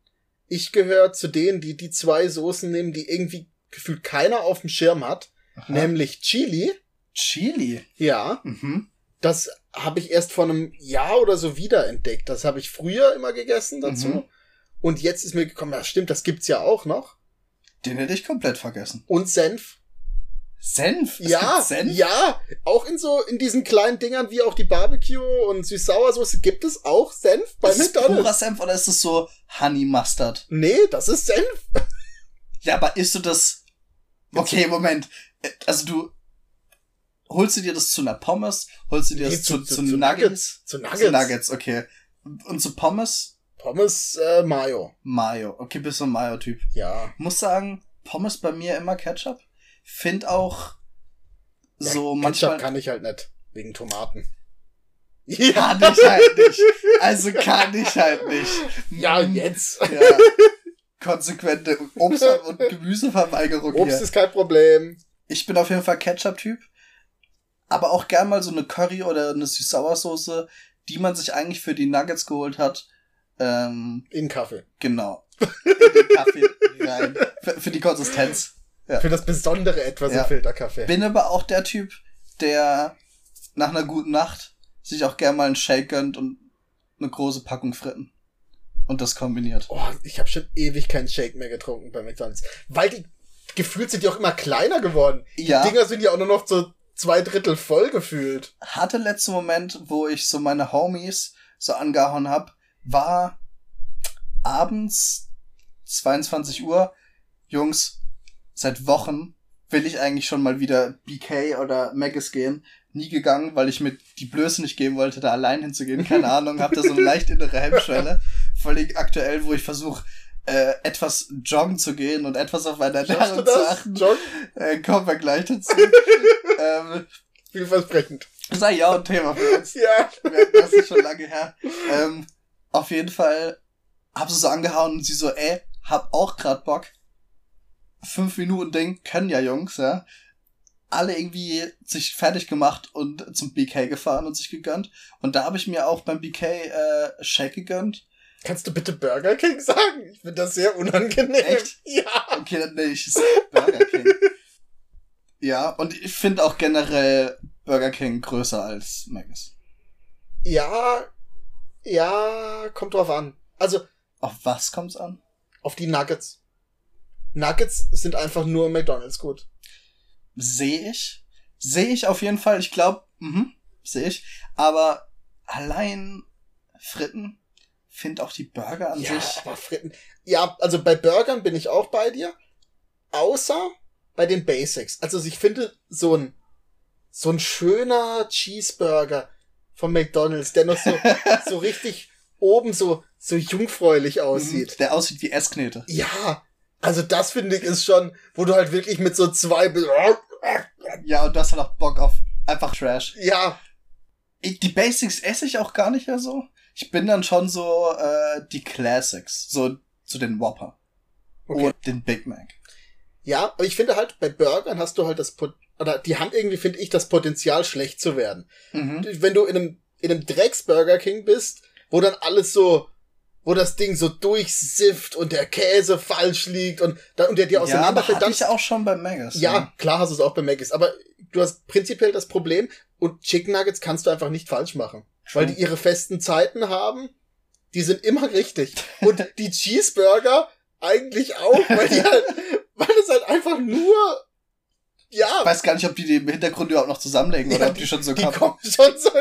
Ich gehöre zu denen, die die zwei Soßen nehmen, die irgendwie gefühlt keiner auf dem Schirm hat, Aha. nämlich Chili. Chili. Ja, Mhm. das habe ich erst vor einem Jahr oder so wiederentdeckt. Das habe ich früher immer gegessen dazu. Mhm. Und jetzt ist mir gekommen, ja stimmt, das gibt's ja auch noch. Den hätte ich komplett vergessen. Und Senf. Senf? Es ja, Senf? ja, auch in so, in diesen kleinen Dingern wie auch die Barbecue und Süß-Sauersoße gibt es auch Senf bei Ist McDonald's. purer Senf oder ist es so Honey Mustard? Nee, das ist Senf. Ja, aber isst du das? Okay, Moment. Also du holst du dir das zu einer Pommes, holst du dir Nee, das zu, zu- zu, zu Nuggets? Zu Nuggets. Zu Nuggets, okay. Und zu Pommes? Pommes, äh, Mayo. Mayo. Okay, bist du ein Mayo-Typ. Ja. Muss sagen, Pommes bei mir immer Ketchup. Find auch so ja, manchmal. Ketchup kann ich halt nicht. Wegen Tomaten. Kann ich halt nicht. Also kann ich halt nicht. Ja, Mm, jetzt. Ja. Konsequente Obst- und Gemüseverweigerung Obst hier. ist kein Problem. Ich bin auf jeden Fall Ketchup-Typ. Aber auch gern mal so eine Curry oder eine Süß-Sauersoße, die man sich eigentlich für die Nuggets geholt hat. Ähm, In Kaffee. genau. In den Kaffee rein. Für, für die Konsistenz. Ja. Für das besondere etwas Ja. im Filterkaffee. Bin aber auch der Typ, der nach einer guten Nacht sich auch gern mal einen Shake gönnt und eine große Packung Fritten. Und das kombiniert. Oh, ich habe schon ewig keinen Shake mehr getrunken bei McDonalds. Weil die gefühlt sind die auch immer kleiner geworden. Ja. Die Dinger sind ja auch nur noch so zwei Drittel voll gefühlt. hatte letzten Moment, wo ich so meine Homies so angehauen hab, war abends 22 Uhr. Jungs, seit Wochen will ich eigentlich schon mal wieder BK oder Maggis gehen. Nie gegangen, weil ich mir die Blöße nicht geben wollte, da allein hinzugehen. Keine Ahnung, hab da so eine leicht innere Hemmschwelle. Völlig aktuell, wo ich versuche, äh, etwas joggen zu gehen und etwas auf meine Ernährung zu achten. John? Äh, kommen wir gleich dazu. ähm, Vielversprechend. sei ja auch ein Thema für uns. Ja. Das ist schon lange her. Ähm, auf jeden Fall hab sie so angehauen und sie so, ey, hab auch grad Bock. Fünf Minuten Ding, können ja Jungs, ja. Alle irgendwie sich fertig gemacht und zum BK gefahren und sich gegönnt. Und da habe ich mir auch beim BK äh, Shake gegönnt. Kannst du bitte Burger King sagen? Ich finde das sehr unangenehm. Echt? Ja. Okay, dann nenne ich es Burger King. ja, und ich finde auch generell Burger King größer als Maggis. Ja. Ja, kommt drauf an. Also, Auf was kommt's an? auf die Nuggets. Nuggets sind einfach nur McDonalds gut. Sehe ich. Sehe ich auf jeden Fall. Ich glaube, mhm, sehe ich. Aber allein Fritten finde auch die Burger an Ja, sich. aber Fritten. Ja, also bei Burgern bin ich auch bei dir. Außer bei den Basics. Also ich finde so ein, so ein schöner Cheeseburger von McDonalds, der noch so, so richtig oben so, so jungfräulich aussieht. Mhm, Der aussieht wie Essknete. Ja, also das finde ich ist schon, wo du halt wirklich mit so zwei, Ja, und du hast halt auch Bock auf einfach Trash. ja, Ich, die Basics esse ich auch gar nicht mehr so. Ich bin dann schon so äh, die Classics. So zu den Whopper. okay. Und den Big Mac. Ja, aber ich finde halt, bei Burgern hast du halt das, Pot oder die haben irgendwie, finde ich, das Potenzial, schlecht zu werden. Mhm. Wenn du in einem, in einem Drecks-Burger King bist, wo dann alles so, wo das Ding so durchsifft und der Käse falsch liegt und, dann, und der dir Ja, auseinanderfällt, dann, ich auch schon bei Maggis. ja, klar hast du es auch bei Maggis, aber du hast prinzipiell das Problem und Chicken Nuggets kannst du einfach nicht falsch machen. Weil die ihre festen Zeiten haben, die sind immer richtig. Und die Cheeseburger eigentlich auch, weil die halt, weil es halt einfach nur, ja, Ich weiß gar nicht, ob die die im Hintergrund überhaupt noch zusammenlegen oder Ja, ob die schon so die kommen. schon so.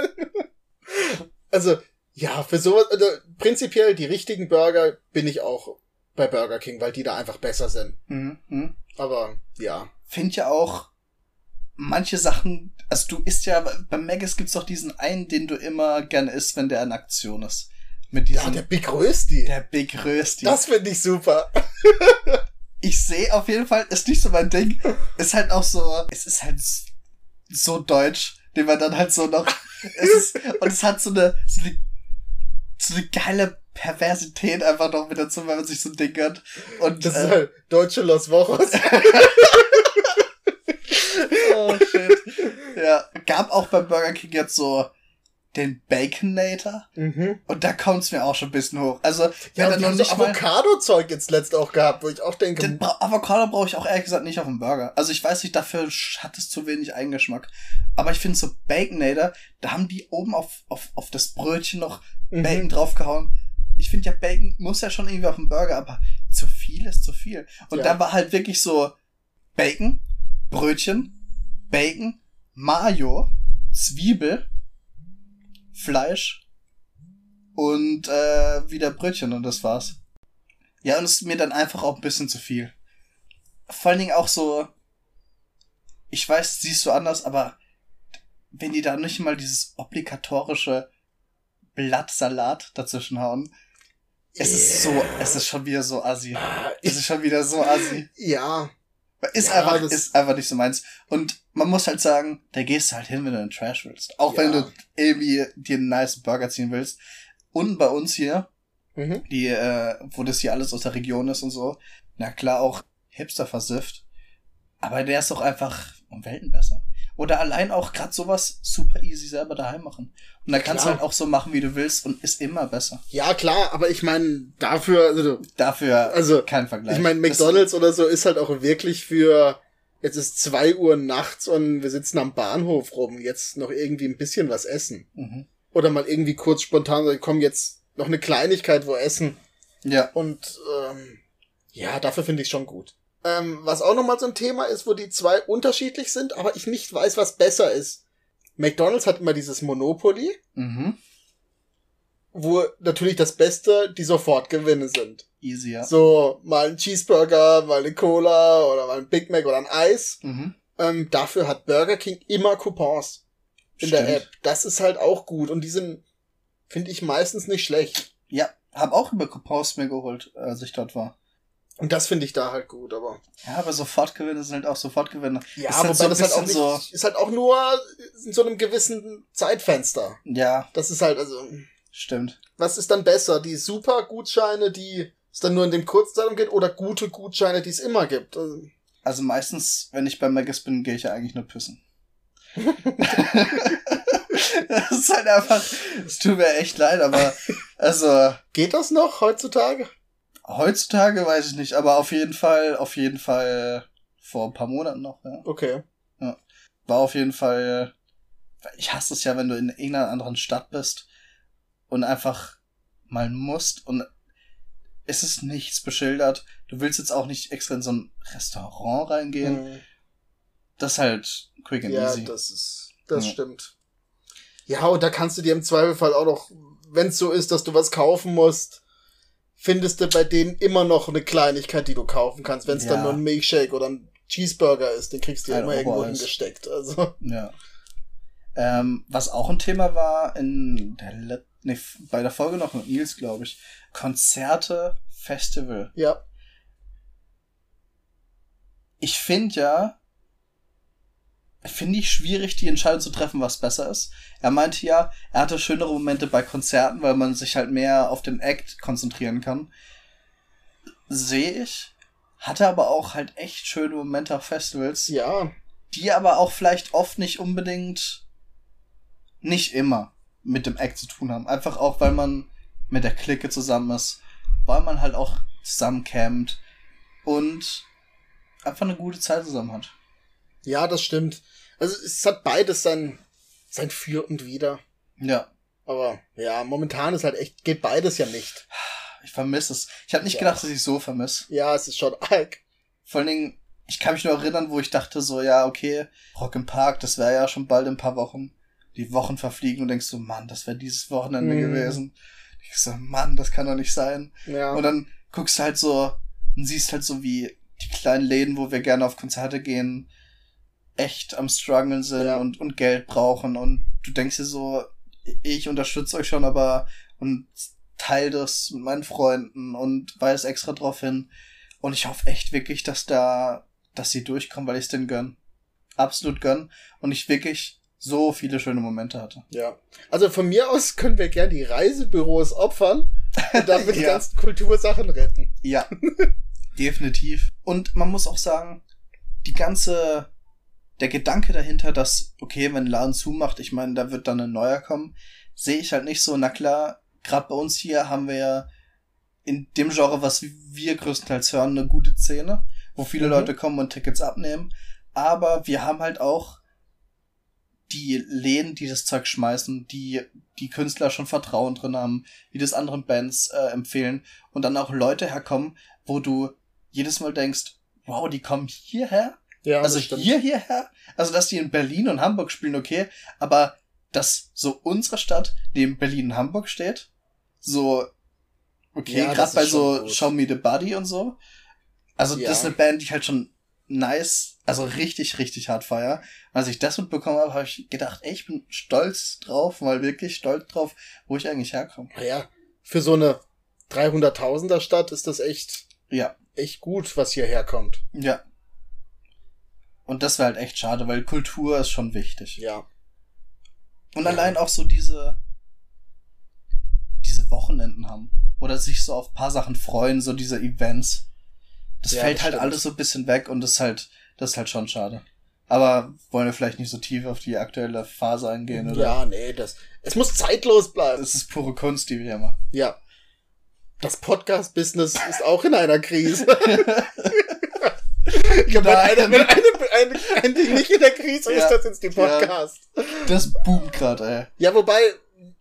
Also, ja, für sowas, also, prinzipiell die richtigen Burger bin ich auch bei Burger King, weil die da einfach besser sind. Mhm. Mhm. Aber, ja. Finde ja auch manche Sachen, also du isst ja, bei Maggis gibt's doch diesen einen, den du immer gerne isst, wenn der in Aktion ist. Mit Ja, diesem, der Big Rösti. der Big Rösti. Das finde ich super. ich sehe auf jeden Fall, ist nicht so mein Ding. Ist halt auch so, es ist halt so deutsch, den man dann halt so noch, es ist, und es hat so eine, so eine, so eine geile Perversität einfach noch mit dazu, wenn man sich so ein Ding gönnt. Und, Das ist äh, halt deutsche Los Wochos. oh shit. Ja, gab auch beim Burger King jetzt so den Baconator. Mhm. Und da kommt's mir auch schon ein bisschen hoch. Also, Ja, die noch so nicht mal... Avocado-Zeug jetzt letzt auch gehabt, wo ich auch denke, Den Bra Avocado brauche ich auch ehrlich gesagt nicht auf dem Burger. Also ich weiß nicht, dafür hat es zu wenig Eigengeschmack. Aber ich finde so Baconator, da haben die oben auf, auf, auf das Brötchen noch Mhm. Bacon draufgehauen. Ich finde ja, Bacon muss ja schon irgendwie auf dem Burger, aber zu viel ist zu viel. Und Ja. dann war halt wirklich so Bacon, Brötchen, Bacon, Mayo, Zwiebel, Fleisch und äh, wieder Brötchen und das war's. Ja, und es ist mir dann einfach auch ein bisschen zu viel. Vor allen Dingen auch so, ich weiß, siehst du anders, aber wenn die da nicht mal dieses obligatorische Blattsalat dazwischen hauen, es ist so, es ist schon wieder so assi. Es ist schon wieder so assi. ja, Ist Ja, einfach, ist einfach nicht so meins. Und man muss halt sagen, da gehst du halt hin, wenn du einen Trash willst. Auch wenn Ja. du irgendwie dir einen nice Burger ziehen willst. Und bei uns hier, mhm. die, äh, wo das hier alles aus der Region ist und so, na klar auch Hipster versifft. Aber der ist doch einfach um Welten besser. Oder allein auch gerade sowas super easy selber daheim machen. Und dann kannst du Klar. halt auch so machen, wie du willst und ist immer besser. ja klar, aber ich meine, dafür, also, du- Dafür Also, kein Vergleich. ich meine, Das- McDonalds oder so ist halt auch wirklich für, jetzt ist zwei Uhr nachts und wir sitzen am Bahnhof rum, jetzt noch irgendwie ein bisschen was essen. Mhm. Oder mal irgendwie kurz spontan, komm, jetzt noch eine Kleinigkeit wo essen. Ja. Und ähm, ja, dafür finde ich schon gut. Ähm, was auch nochmal so ein Thema ist, wo die zwei unterschiedlich sind, aber ich nicht weiß, was besser ist. McDonald's hat immer dieses Monopoly, Mhm. wo natürlich das Beste die Sofortgewinne sind. Easy, ja. So mal ein Cheeseburger, mal eine Cola oder mal ein Big Mac oder ein Eis. Mhm. Ähm, dafür hat Burger King immer Coupons in der Stimmt. App. Das ist halt auch gut und die sind, finde ich, meistens nicht schlecht. Ja, hab auch über Coupons mir geholt, als ich dort war. Und das finde ich da halt gut, aber. Ja, aber Sofortgewinne sind halt auch Sofortgewinne. Ja, Ist halt wobei so das halt auch nicht, ist halt auch nur in so einem gewissen Zeitfenster. Ja, Das ist halt, also, stimmt. was ist dann besser? Die super Gutscheine, die es dann nur in dem Kurzzeitraum geht, oder gute Gutscheine, die es immer gibt? Also, Also meistens, wenn ich bei Maggis bin, gehe ich ja eigentlich nur pissen. das ist halt einfach, es tut mir echt leid, aber also geht das noch heutzutage? Heutzutage weiß ich nicht, aber auf jeden Fall, auf jeden Fall vor ein paar Monaten noch, ja. Okay. War auf jeden Fall, ich hasse es ja, wenn du in irgendeiner anderen Stadt bist und einfach mal musst und es ist nichts beschildert. Du willst jetzt auch nicht extra in so ein Restaurant reingehen. Hm. Das ist halt quick and Ja, easy. das ist, das Ja. stimmt. Ja, und da kannst du dir im Zweifelsfall auch noch, wenn es so ist, dass du was kaufen musst, findest du bei denen immer noch eine Kleinigkeit, die du kaufen kannst. Wenn es Ja. dann nur ein Milkshake oder ein Cheeseburger ist, den kriegst du ja immer irgendwo Obereis. hingesteckt. Also, Ja. Ähm, was auch ein Thema war in der nee, bei der Folge noch mit Nils, glaube ich. Konzerte, Festival. ja. Ich finde ja, finde ich schwierig, die Entscheidung zu treffen, was besser ist. Er meinte ja, er hatte schönere Momente bei Konzerten, weil man sich halt mehr auf den Act konzentrieren kann. Sehe ich. Hatte aber auch halt echt schöne Momente auf Festivals. Ja. die aber auch vielleicht oft nicht unbedingt, nicht immer mit dem Act zu tun haben. Einfach auch, weil man mit der Clique zusammen ist, weil man halt auch zusammen campt und einfach eine gute Zeit zusammen hat. Ja, das stimmt. Also, es hat beides sein, sein Für und Wider. Ja, Aber, ja, momentan ist halt echt, geht beides ja nicht. ich vermisse es. Ich habe nicht Ja. gedacht, dass ich so vermisse. Ja, es ist schon arg. Vor allen Dingen, ich kann mich nur erinnern, wo ich dachte so, ja, okay, Rock im Park, das wäre ja schon bald in ein paar Wochen. Die Wochen verfliegen und denkst so, Mann, das wäre dieses Wochenende Mhm. gewesen. Ich so, Mann, das kann doch nicht sein. Ja. Und dann guckst du halt so und siehst halt so, wie die kleinen Läden, wo wir gerne auf Konzerte gehen, echt am struggeln sind Ja. und, und Geld brauchen. Und du denkst dir so, ich unterstütze euch schon, aber und teile das mit meinen Freunden und weise extra drauf hin. Und ich hoffe echt wirklich, dass da, dass sie durchkommen, weil ich es denen gönn. Absolut gönn. Und ich wirklich so viele schöne Momente hatte. Ja. Also von mir aus können wir gern die Reisebüros opfern und damit die Ja. ganzen Kultursachen retten. Ja, definitiv. Und man muss auch sagen, die ganze, der Gedanke dahinter, dass, okay, wenn ein Laden zumacht, ich meine, da wird dann ein neuer kommen, sehe ich halt nicht so. Na klar, gerade bei uns hier haben wir ja in dem Genre, was wir größtenteils hören, eine gute Szene, wo viele Mhm. Leute kommen und Tickets abnehmen. Aber wir haben halt auch die Läden, die das Zeug schmeißen, die die Künstler schon Vertrauen drin haben, die das anderen Bands äh, empfehlen und dann auch Leute herkommen, wo du jedes Mal denkst, wow, die kommen hierher? Ja, also hier hierher? Also dass die in Berlin und Hamburg spielen, okay, aber dass so unsere Stadt neben Berlin und Hamburg steht, so okay, Ja, gerade bei so gut. Show Me the Body und so. Also Ja. das ist eine Band, die ich halt schon nice, also richtig, richtig hart feier. Als ich das mitbekommen habe, habe ich gedacht, ey, ich bin stolz drauf, mal wirklich stolz drauf, wo ich eigentlich herkomme. Naja, für so eine 300.000er Stadt ist das echt, Ja, echt gut, was hierher kommt. ja. Und das wäre halt echt schade, weil Kultur ist schon wichtig. Ja. Und Ja. allein auch so diese, diese Wochenenden haben. Oder sich so auf paar Sachen freuen, so diese Events. Das Ja, fällt das halt stimmt. alles so ein bisschen weg und das ist halt, das ist halt schon schade. Aber wollen wir vielleicht nicht so tief auf die aktuelle Phase eingehen, oder? Ja, nee, das, es muss zeitlos bleiben. Das ist pure Kunst, die wir hier machen. Ja. Das Podcast-Business ist auch in einer Krise. ich glaube, wenn, Nein. eine, wenn eine, ein Ding nicht in der Krise ist, Ja. das sind die Ja. Podcasts. Das boomt gerade, ey. Ja, wobei,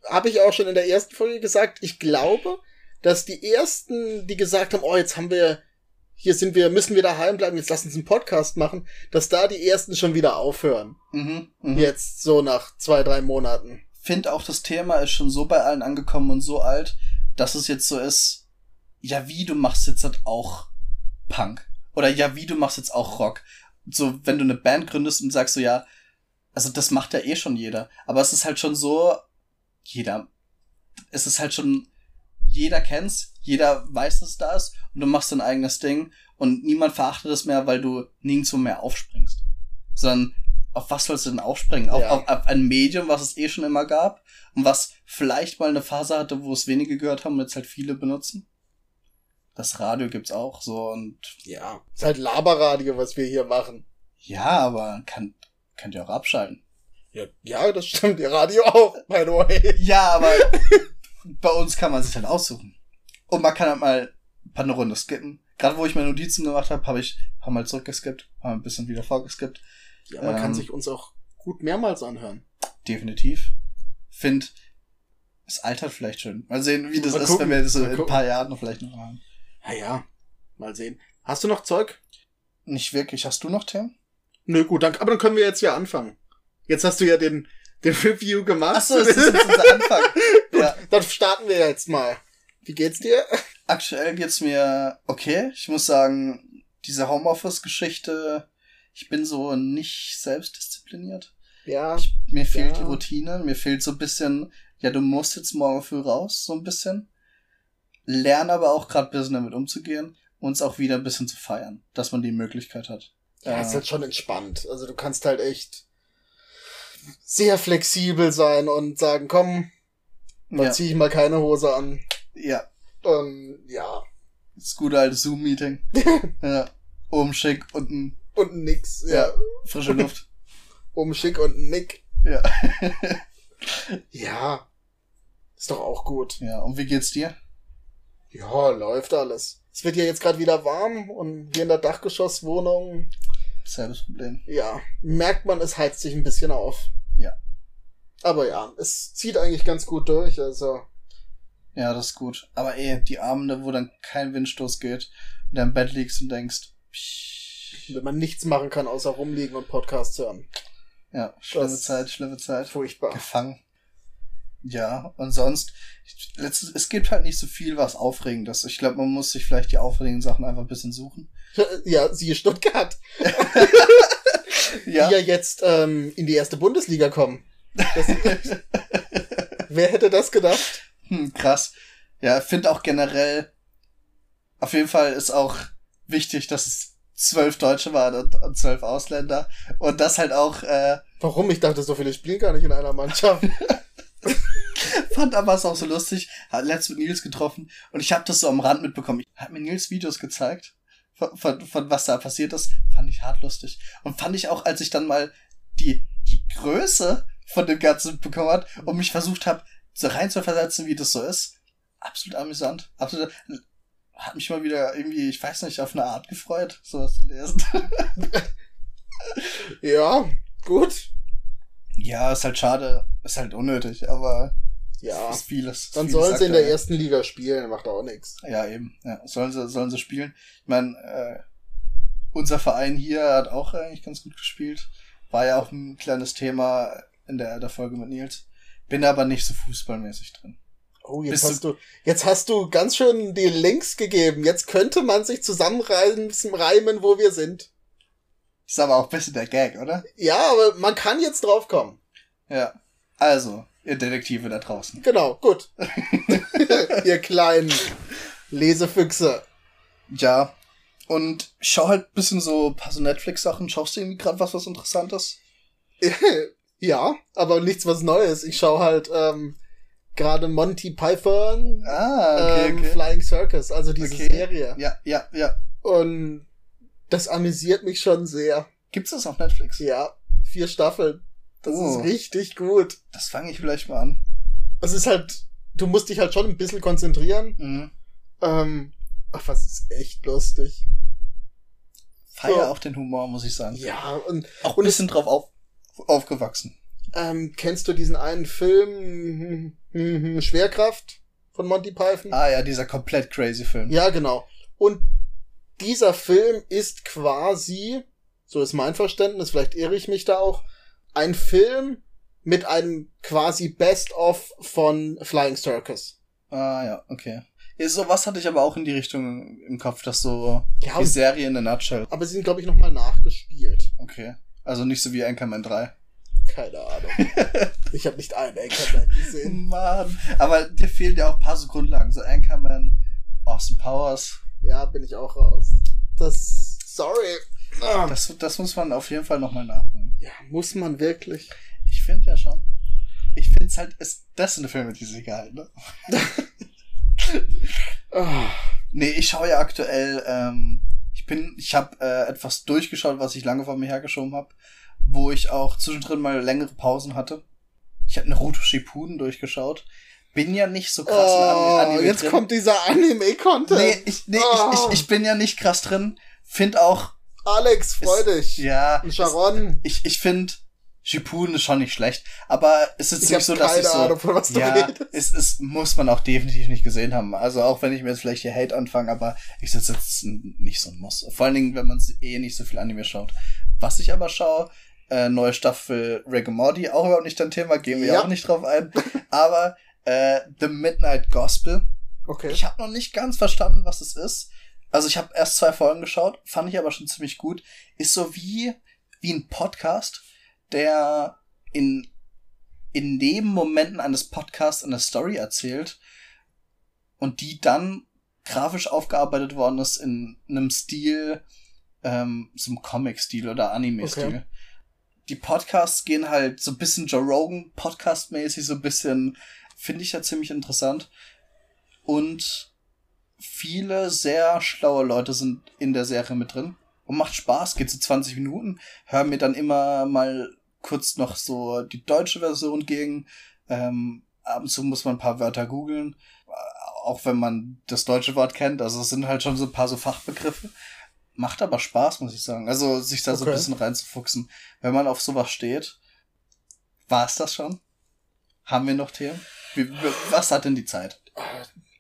habe ich auch schon in der ersten Folge gesagt, ich glaube, dass die ersten, die gesagt haben, oh, jetzt haben wir, hier sind wir, müssen wir daheim bleiben, jetzt lass uns einen Podcast machen, dass da die ersten schon wieder aufhören. Mhm, mhm. Jetzt so nach zwei, drei Monaten. Find auch, das Thema ist schon so bei allen angekommen und so alt, dass es jetzt so ist, ja, wie, du machst jetzt halt auch Punk. Oder ja, wie, du machst jetzt auch Rock. So, wenn du eine Band gründest und sagst so, ja, also das macht ja eh schon jeder. Aber es ist halt schon so, jeder, es ist halt schon, jeder kennt's, jeder weiß, dass es da ist und du machst dein eigenes Ding und niemand verachtet es mehr, weil du nirgendwo mehr aufspringst. Sondern auf was sollst du denn aufspringen? Auf, Ja. auf, auf ein Medium, was es eh schon immer gab und was vielleicht mal eine Phase hatte, wo es wenige gehört haben und jetzt halt viele benutzen. Das Radio gibt's auch so und Ja. Ist halt Laberradio, was wir hier machen. ja, aber kann, könnt ihr auch abschalten. Ja, ja, das stimmt. Ihr Radio auch, by the way. Ja, aber bei uns kann man sich halt aussuchen. Und man kann halt mal ein paar Runde skippen. Gerade wo ich meine Notizen gemacht habe, habe ich ein paar Mal zurückgeskippt, ein Mal ein bisschen wieder vorgeskippt. Ja, man Ähm. kann sich uns auch gut mehrmals anhören. Definitiv. Find, es altert vielleicht schon. Mal sehen, wie das Mal ist, gucken, wenn wir das so in ein paar Jahren vielleicht noch haben. Ja, ja. Mal sehen. Hast du noch Zeug? Nicht wirklich. Hast du noch Themen? Nö, gut, dann, aber dann können wir jetzt ja anfangen. Jetzt hast du ja den, den Review gemacht. Achso, das ist jetzt unser Anfang. Gut, ja. dann starten wir jetzt mal. Wie geht's dir? Aktuell geht's mir okay. Ich muss sagen, diese Homeoffice-Geschichte, ich bin so nicht selbstdiszipliniert. Ja. Ich, mir fehlt Ja. die Routine, mir fehlt so ein bisschen, ja, du musst jetzt morgen früh raus, so ein bisschen. Lerne aber auch gerade ein bisschen damit umzugehen und es auch wieder ein bisschen zu feiern, dass man die Möglichkeit hat. Ja, Äh, ist halt schon entspannt. Also du kannst halt echt sehr flexibel sein und sagen, komm, dann ja, zieh ich mal keine Hose an. ja, Und ja. das gute alte Zoom-Meeting. ja, oben schick, unten Und nix. Ja. Ja. frische Luft. Um schick und nick. ja. Ja. Ist doch auch gut. ja, und wie geht's dir? Ja, läuft alles. Es wird ja jetzt gerade wieder warm und hier in der Dachgeschosswohnung, Selbes Problem. ja, merkt man, es heizt sich ein bisschen auf. Ja. Aber ja, es zieht eigentlich ganz gut durch, also. Ja, das ist gut. Aber eh, die Abende, wo dann kein Windstoß geht und du im Bett liegst und denkst, psch, Wenn man nichts machen kann, außer rumliegen und Podcasts hören. ja, schlimme Das- Zeit, schlimme Zeit. Furchtbar. Gefangen. Ja, und sonst, letztes, es gibt halt nicht so viel, was aufregend ist. Ich glaube, man muss sich vielleicht die aufregenden Sachen einfach ein bisschen suchen. Ja, siehe Stuttgart, Ja. die ja jetzt ähm, in die erste Bundesliga kommen. Das, wer hätte das gedacht? Hm, krass. Ja, finde auch generell, auf jeden Fall ist auch wichtig, dass es zwölf Deutsche waren und, und zwölf Ausländer. Und das halt auch, äh, Warum? Ich dachte, so viele spielen gar nicht in einer Mannschaft. fand aber es auch so lustig. Hat letztens mit Nils getroffen und ich habe das so am Rand mitbekommen. Hat mir Nils Videos gezeigt, von, von, von was da passiert ist. Fand ich hart lustig. Und fand ich auch, als ich dann mal die, die Größe von dem Ganzen bekommen hat und mich versucht habe so rein zu versetzen, wie das so ist. Absolut amüsant. Absolut. Hat mich mal wieder irgendwie, ich weiß nicht, auf eine Art gefreut, sowas zu lesen. Ja, gut. Ja, ist halt schade, ist halt unnötig, aber Ja. ist vieles. ist Dann vieles sollen sie in der ersten Liga spielen, macht auch nichts. Ja, eben. Ja, sollen sie, sollen sie spielen. Ich meine, äh, unser Verein hier hat auch eigentlich ganz gut gespielt. War ja auch ein kleines Thema in der, der Folge mit Nils. Bin aber nicht so fußballmäßig drin. Oh, jetzt Bist hast du, jetzt hast du ganz schön die Links gegeben. Jetzt könnte man sich zusammenreimen, reimen, wo wir sind. Ist aber auch ein bisschen der Gag, oder? Ja, aber man kann jetzt drauf kommen. Ja. Also, ihr Detektive da draußen. Genau, gut. Ihr kleinen Lesefüchse. Ja. Und schau halt ein bisschen so ein paar so Netflix-Sachen. Schaust du irgendwie gerade was, was Interessantes? ja, aber nichts was Neues. Ich schaue halt ähm, gerade Monty Python Ah, okay, ähm, okay. Flying Circus, also diese Okay. Serie. Ja, ja, ja. Und das amüsiert mich schon sehr. Gibt's das auf Netflix? Ja, vier Staffeln. Das Oh. ist richtig gut. Das fange ich vielleicht mal an. Es ist halt, du musst dich halt schon ein bisschen konzentrieren. Mhm. Ähm, ach, was ist echt lustig. Feier So. auch den Humor, muss ich sagen. Ja, und Auch ein bisschen drauf auf, aufgewachsen. ähm, kennst du diesen einen Film Schwerkraft von Monty Python? Ah ja, dieser komplett crazy Film. Ja, genau. Und dieser Film ist quasi, so ist mein Verständnis, vielleicht irre ich mich da auch, ein Film mit einem quasi Best-of von Flying Circus. Ah ja, okay. Ja, sowas hatte ich aber auch in die Richtung im Kopf, dass so Ja, die Serie in der Nutshell. aber sie sind, glaube ich, nochmal nachgespielt. Okay. Also nicht so wie Anchorman 3. Keine Ahnung. ich habe nicht einen Anchorman gesehen. Mann. Aber dir fehlen ja auch ein paar so Grundlagen. So Anchorman, Austin Powers. Ja, bin ich auch raus. Das, sorry. Ah. Das, das muss man auf jeden Fall nochmal nachholen. Ja, muss man wirklich. Ich finde ja schon. Ich finde es halt, ist, das sind Filme, die sich gehalten, ne? Ah. Nee, ich schaue ja aktuell, ähm, ich bin, ich habe äh, etwas durchgeschaut, was ich lange vor mir hergeschoben habe, wo ich auch zwischendrin mal längere Pausen hatte. Ich habe Naruto Shippuden durchgeschaut. Bin ja nicht so krass in Oh, Anime jetzt drin. kommt dieser Anime-Content. nee, ich, nee Oh. ich, ich, ich bin ja nicht krass drin. Find auch, Alex, freu dich. ja, Und Sharon. ich, ich finde Shippuden ist schon nicht schlecht, aber es ist Ich nicht so, dass ich so, Ahnung, von was du ja, redest. es, es muss man auch definitiv nicht gesehen haben. Also auch wenn ich mir jetzt vielleicht hier Hate anfange, aber ich sitze jetzt nicht so ein Muss. Vor allen Dingen, wenn man eh nicht so viel Anime schaut. Was ich aber schaue, äh, neue Staffel Rick and Morty, auch überhaupt nicht dein Thema, gehen wir Ja. auch nicht drauf ein. aber äh, The Midnight Gospel, Okay. ich habe noch nicht ganz verstanden, was es ist. Also ich habe erst zwei Folgen geschaut, fand ich aber schon ziemlich gut. Ist so wie wie ein Podcast, der in in Nebenmomenten eines Podcasts eine Story erzählt und die dann grafisch aufgearbeitet worden ist in einem Stil, ähm, so einem Comic-Stil oder Anime-Stil. Okay. Die Podcasts gehen halt so ein bisschen Joe Rogan Podcast-mäßig, so ein bisschen, finde ich ja ziemlich interessant. Und viele sehr schlaue Leute sind in der Serie mit drin. Und macht Spaß, geht so 20 Minuten. Hören mir dann immer mal kurz noch so die deutsche Version gegen. Ähm, ab und zu muss man ein paar Wörter googeln, auch wenn man das deutsche Wort kennt. Also es sind halt schon so ein paar so Fachbegriffe. Macht aber Spaß, muss ich sagen. Also sich da so ein Okay. bisschen reinzufuchsen. Wenn man auf sowas steht, war es das schon? Haben wir noch Themen? Wie, was hat denn die Zeit?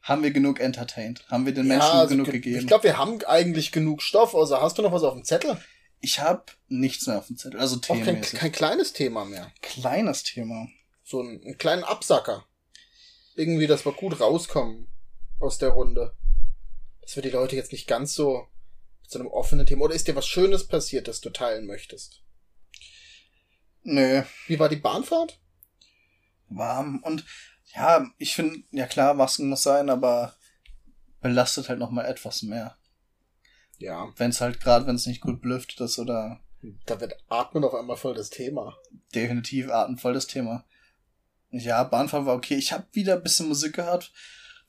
Haben wir genug entertained? Haben wir den Menschen also genug ge- gegeben? Ich glaube, wir haben eigentlich genug Stoff. Also hast du noch was auf dem Zettel? ich habe nichts mehr auf dem Zettel. Also Auch kein, kein kleines Thema mehr. Kleines Thema. So einen, einen kleinen Absacker. Irgendwie, dass wir gut rauskommen aus der Runde. Dass wir die Leute jetzt nicht ganz so so einem offenen Thema. Oder ist dir was Schönes passiert, das du teilen möchtest? Nö, Wie war die Bahnfahrt? warm. Und ja, ich finde, ja klar, Masken muss sein, aber belastet halt noch mal etwas mehr. Ja, Wenn es halt gerade, wenn es nicht gut belüftet ist oder da wird Atmen auf einmal voll das Thema. definitiv atemvoll das Thema. Ja, Bahnfahren war okay. Ich habe wieder ein bisschen Musik gehört.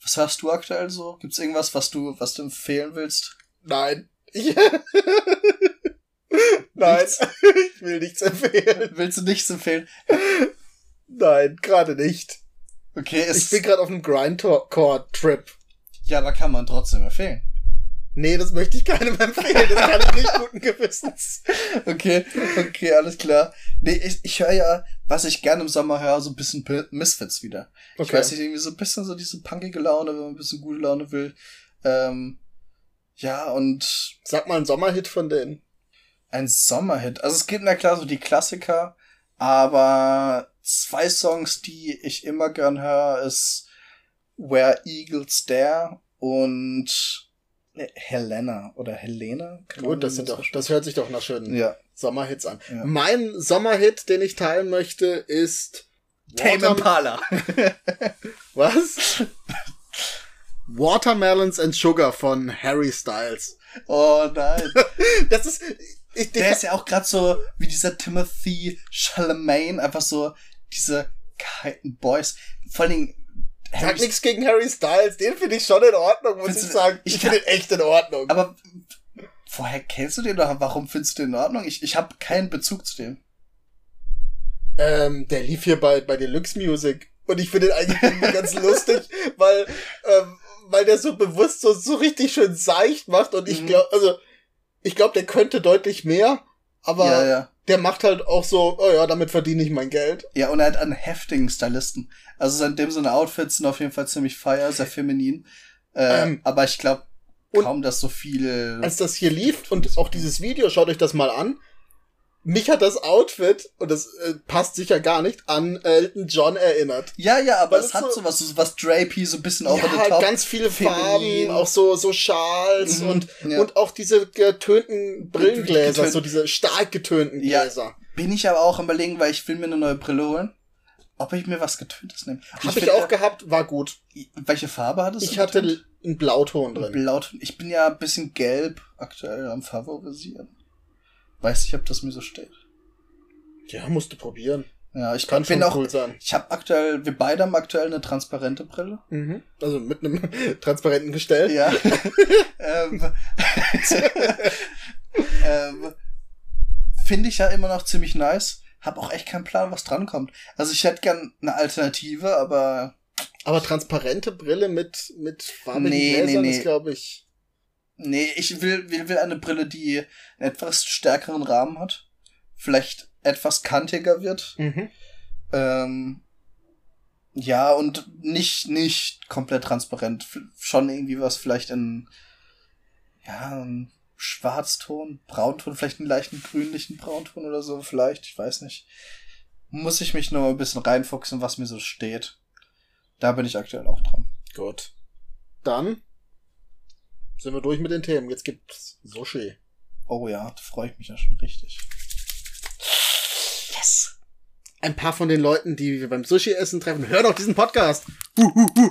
Was hörst du aktuell so? Gibt's irgendwas, was du, was du empfehlen willst? Nein. Nein, ich will nichts empfehlen. Willst du nichts empfehlen? Nein, gerade nicht. Okay, Ich ist, bin gerade auf einem Grindcore-Trip. ja, aber kann man trotzdem empfehlen. Nee, das möchte ich keinem empfehlen. Das kann ich nicht guten Gewissens. Okay, okay, alles klar. Nee, ich, ich höre ja, was ich gerne im Sommer höre, so ein bisschen Misfits wieder. Ich Okay. weiß nicht, irgendwie so ein bisschen so diese punkige Laune, wenn man ein bisschen gute Laune will. Ähm, ja, und Sag mal einen Sommerhit von denen. ein Sommerhit. Also es gibt na klar so die Klassiker, aber zwei Songs, die ich immer gern höre, ist Where Eagles Dare und Helena oder Helena. Gut, das sind doch, das hört sich doch nach schönen Ja. Sommerhits an. Ja. Mein Sommerhit, den ich teilen möchte, ist Tame Impala. Was? Watermelons and Sugar von Harry Styles. Oh nein. Das ist, ich, Der ich, ist ja auch gerade so wie dieser Timothy Chalamet, einfach so diese kalten Boys. Vor allen Dingen sag Harry- nichts gegen Harry Styles, den finde ich schon in Ordnung, muss ich du- sagen. ich finde ihn echt in Ordnung. Aber woher kennst du den oder warum findest du den in Ordnung? Ich, ich habe keinen Bezug zu dem. Ähm, der lief hier bei, bei Deluxe Music. Und ich finde ihn eigentlich ganz lustig, weil, ähm, weil der so bewusst so, so richtig schön seicht macht. Und ich Mhm. glaube, also, ich glaube, der könnte deutlich mehr. Aber ja, ja. Der macht halt auch so, oh ja, damit verdiene ich mein Geld. Ja, und er hat einen heftigen Stylisten. Also in dem Sinne Outfits sind auf jeden Fall ziemlich feier, sehr feminin. Äh, Ähm, aber ich glaube kaum, dass so viele. Als das hier lief und auch dieses Video, schaut euch das mal an. Mich hat das Outfit, und das äh, passt sicher gar nicht, an Elton John erinnert. ja, ja, aber weil es hat so- so was, so was drapey, so ein bisschen over ja, the top. ganz viele feminin. Farben, auch so, so Schals Mhm, und, ja. und auch diese getönten Brillengläser, Getönt- so diese stark getönten Ja. Gläser. Bin ich aber auch am überlegen, weil ich will mir eine neue Brille holen. Ob ich mir was Getöntes nehme. Hab ich, finde, auch gehabt, war gut. Welche Farbe hattest du? Ich hatte einen Blauton drin. Blaut. Ich bin ja ein bisschen gelb aktuell am Favorisieren. Weiß nicht, ob das mir so steht. Ja, musst du probieren. Ja, ich Kann bin auch. cool sein. Ich habe aktuell, wir beide haben aktuell eine transparente Brille. Mhm. Also mit einem transparenten Gestell. Ja. ähm, ähm, Finde ich ja immer noch ziemlich nice. Hab auch echt keinen Plan, was drankommt. Also ich hätte gern eine Alternative, aber Aber transparente Brille mit, mit farbigen Nee, Gläsern nee, nee. ist, glaube ich. Nee, ich will, will, will eine Brille, die einen etwas stärkeren Rahmen hat. Vielleicht etwas kantiger wird. Mhm. Ähm, ja, und nicht, nicht komplett transparent. F schon irgendwie was vielleicht in, ja, ein Schwarzton, Braunton, vielleicht einen leichten grünlichen Braunton oder so, vielleicht, ich weiß nicht. Muss ich mich nur mal ein bisschen reinfuchsen, was mir so steht. Da bin ich aktuell auch dran. Gut. Dann sind wir durch mit den Themen. Jetzt gibt's Sushi. Oh ja, da freue ich mich ja schon richtig. Yes! Ein paar von den Leuten, die wir beim Sushi-Essen treffen, hören auch diesen Podcast. Huh, huh, huh.